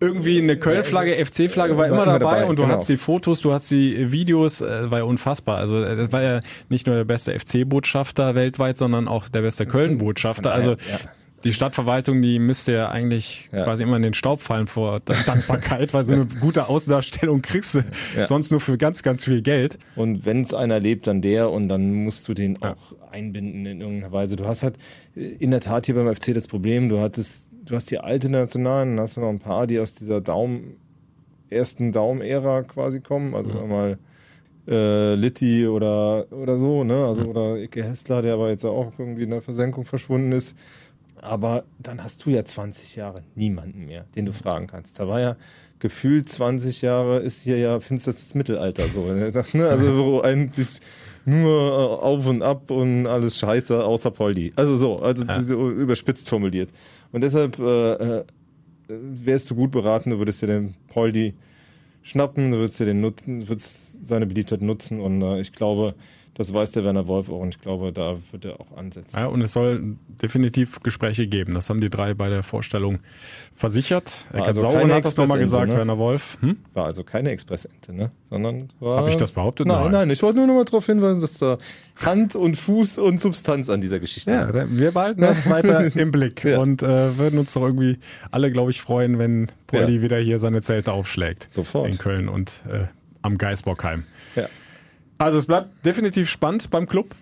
Irgendwie eine Köln-Flagge, FC-Flagge war, War immer dabei, dabei, und du genau. hattest die Fotos, du hattest die Videos, äh, war ja unfassbar. Also äh, das war ja nicht nur der beste FC-Botschafter weltweit, sondern auch der beste Köln-Botschafter. Von daher, Also ja. Die Stadtverwaltung, die müsste ja eigentlich Ja. quasi immer in den Staub fallen vor Dankbarkeit, weil so eine gute Außendarstellung kriegst du Ja. sonst nur für ganz, ganz viel Geld. Und wenn es einer lebt, dann der und dann musst du den auch einbinden in irgendeiner Weise. Du hast halt äh, in der Tat hier beim FC das Problem, du hattest, du hast die alte Nationalen, dann hast du noch ein paar, die aus dieser Daumen, ersten Daumen-Ära quasi kommen. Also wir mal äh, Litti oder, oder so, ne? Also oder Icke Hessler, der aber jetzt auch irgendwie in der Versenkung verschwunden ist. Aber dann hast du ja 20 Jahre niemanden mehr, den du fragen kannst. Da war ja gefühlt 20 Jahre ist hier ja, findest du das das Mittelalter so. Ne? Also wo eigentlich nur äh, auf und ab und alles scheiße, außer Poldi. Also so, also so überspitzt formuliert. Und deshalb äh, äh, wärst du gut beraten, du würdest dir den Poldi schnappen, du würdest dir den nutzen, würdest seine Beliebtheit nutzen und äh, ich glaube, das weiß der Werner Wolf auch und ich glaube, da wird er auch ansetzen. Ja, und es soll definitiv Gespräche geben. Das haben die drei bei der Vorstellung versichert. Eckhard also Sauren hat das nochmal gesagt, ne? Werner Wolf. Hm? War also keine Expressente, ne? Sondern war. Hab ich das behauptet? Nein, Nein. nein, ich wollte nur noch mal darauf hinweisen, dass da Hand und Fuß und Substanz an dieser Geschichte Ja, haben. wir behalten das weiter im Blick Ja. und äh, würden uns doch irgendwie alle, glaube ich, freuen, wenn Polly Ja. wieder hier seine Zelte aufschlägt. Sofort. In Köln und äh, am Geisbockheim. Ja. Also es bleibt definitiv spannend beim Club.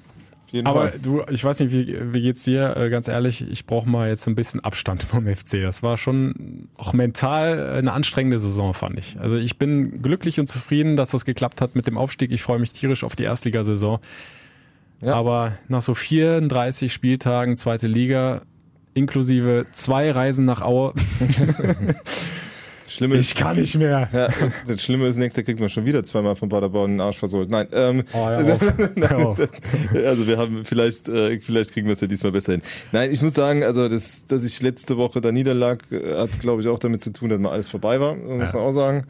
Auf jeden Aber Fall. du, ich weiß nicht, wie, wie geht's dir? Äh, ganz ehrlich, ich brauche mal jetzt ein bisschen Abstand vom FC. Das war schon auch mental eine anstrengende Saison, fand ich. Also ich bin glücklich und zufrieden, dass das geklappt hat mit dem Aufstieg. Ich freue mich tierisch auf die Erstligasaison. Ja. Aber nach so 34 Spieltagen, zweite Liga, inklusive zwei Reisen nach Aue, Schlimme ich kann nicht mehr. Ja, das Schlimme ist, nächster kriegt man schon wieder zweimal von Paderborn den Arsch versohlt. Nein, ähm, Oh. Hör auf. also wir haben vielleicht, äh, vielleicht kriegen wir es ja diesmal besser hin. Nein, ich muss sagen, also das, dass ich letzte Woche da niederlag, äh, hat glaube ich auch damit zu tun, dass mal alles vorbei war, muss Ja. man auch sagen.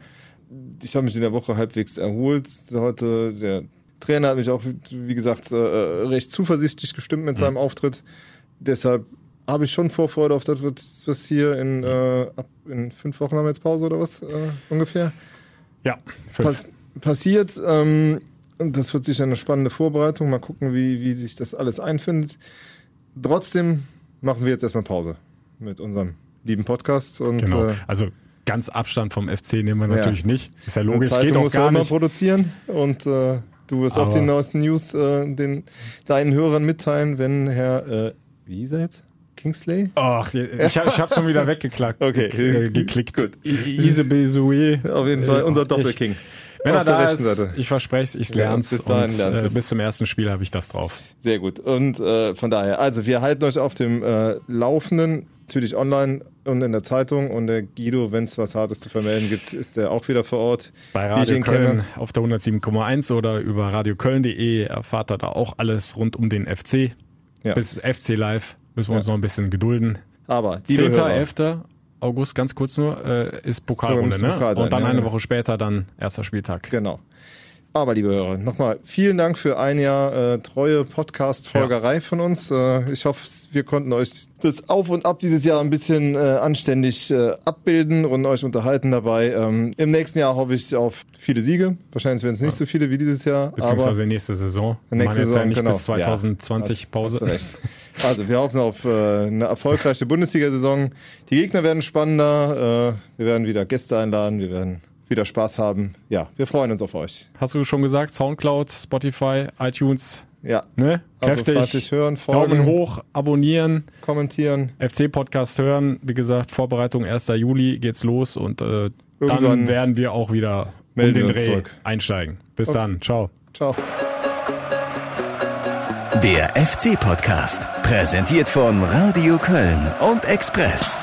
Ich habe mich in der Woche halbwegs erholt. Heute der Trainer hat mich auch, wie gesagt, äh, recht zuversichtlich gestimmt mit seinem Auftritt. Deshalb habe ich schon Vorfreude auf das, was- was hier in, äh, ab, in fünf Wochen haben wir jetzt Pause oder was äh, ungefähr Ja, fünf. pass passiert. Ähm, das wird sicher eine spannende Vorbereitung. Mal gucken, wie, wie sich das alles einfindet. Trotzdem machen wir jetzt erstmal Pause mit unserem lieben Podcast. Und Genau. äh, Also ganz Abstand vom FC nehmen wir Ja. natürlich nicht. Ist ja eine logisch, geht Zeitung auch muss man gar immer nicht. produzieren. Und äh, du wirst auch Aber- die neuesten News äh, den, deinen Hörern mitteilen, wenn Herr, äh, wie hieß er jetzt? Kingsley? Ach, ich, hab- ich habe schon wieder weggeklackt. Okay. Ge- geklickt. Gut. Ise Besoué. Auf jeden Fall unser Doppelking. Wenn er da ist, Seite. ich verspreche es, ich Ja, lern's. bis dahin und, lernst äh, bis zum ersten Spiel habe ich das drauf. Sehr gut. Und äh, von daher, also wir halten euch auf dem äh, Laufenden, natürlich online und in der Zeitung. Und der Guido, wenn es was Hartes zu vermelden gibt, ist er auch wieder vor Ort. Bei Radio Köln auf der 107,1 oder über radioköln.de erfahrt ihr da auch alles rund um den FC. Ja. Bis FC Live müssen wir Ja. uns noch ein bisschen gedulden. Aber, liebe 10. Hörer, 11. August, ganz kurz nur, äh, ist Pokalrunde. Ne? Und dann eine. Woche später dann erster Spieltag. Genau. Aber liebe Hörer, nochmal vielen Dank für ein Jahr äh, treue Podcast-Folgerei von uns. Äh, ich hoffe, wir konnten euch das Auf und Ab dieses Jahr ein bisschen äh, anständig äh, abbilden und euch unterhalten dabei. Ähm, Im nächsten Jahr hoffe ich auf viele Siege. Wahrscheinlich werden es nicht so viele wie dieses Jahr. Beziehungsweise nächste Saison. Nächste Saison, ja nicht genau. bis 2020 Ja, Pause. Hast. Also wir hoffen auf äh, eine erfolgreiche Bundesliga-Saison. Die Gegner werden spannender. Äh, wir werden wieder Gäste einladen. Wir werden wieder Spaß haben. Ja, wir freuen uns auf euch. Hast du schon gesagt, Soundcloud, Spotify, iTunes, Ja, ne? also Kräftig. fleißig hören, folgen, Daumen hoch, abonnieren, kommentieren. FC-Podcast hören. Wie gesagt, Vorbereitung 1. Juli geht's los und äh, dann werden wir auch wieder um den Dreh zurück. einsteigen. Bis dann. Ciao. Ciao. Der FC-Podcast, präsentiert von Radio Köln und Express.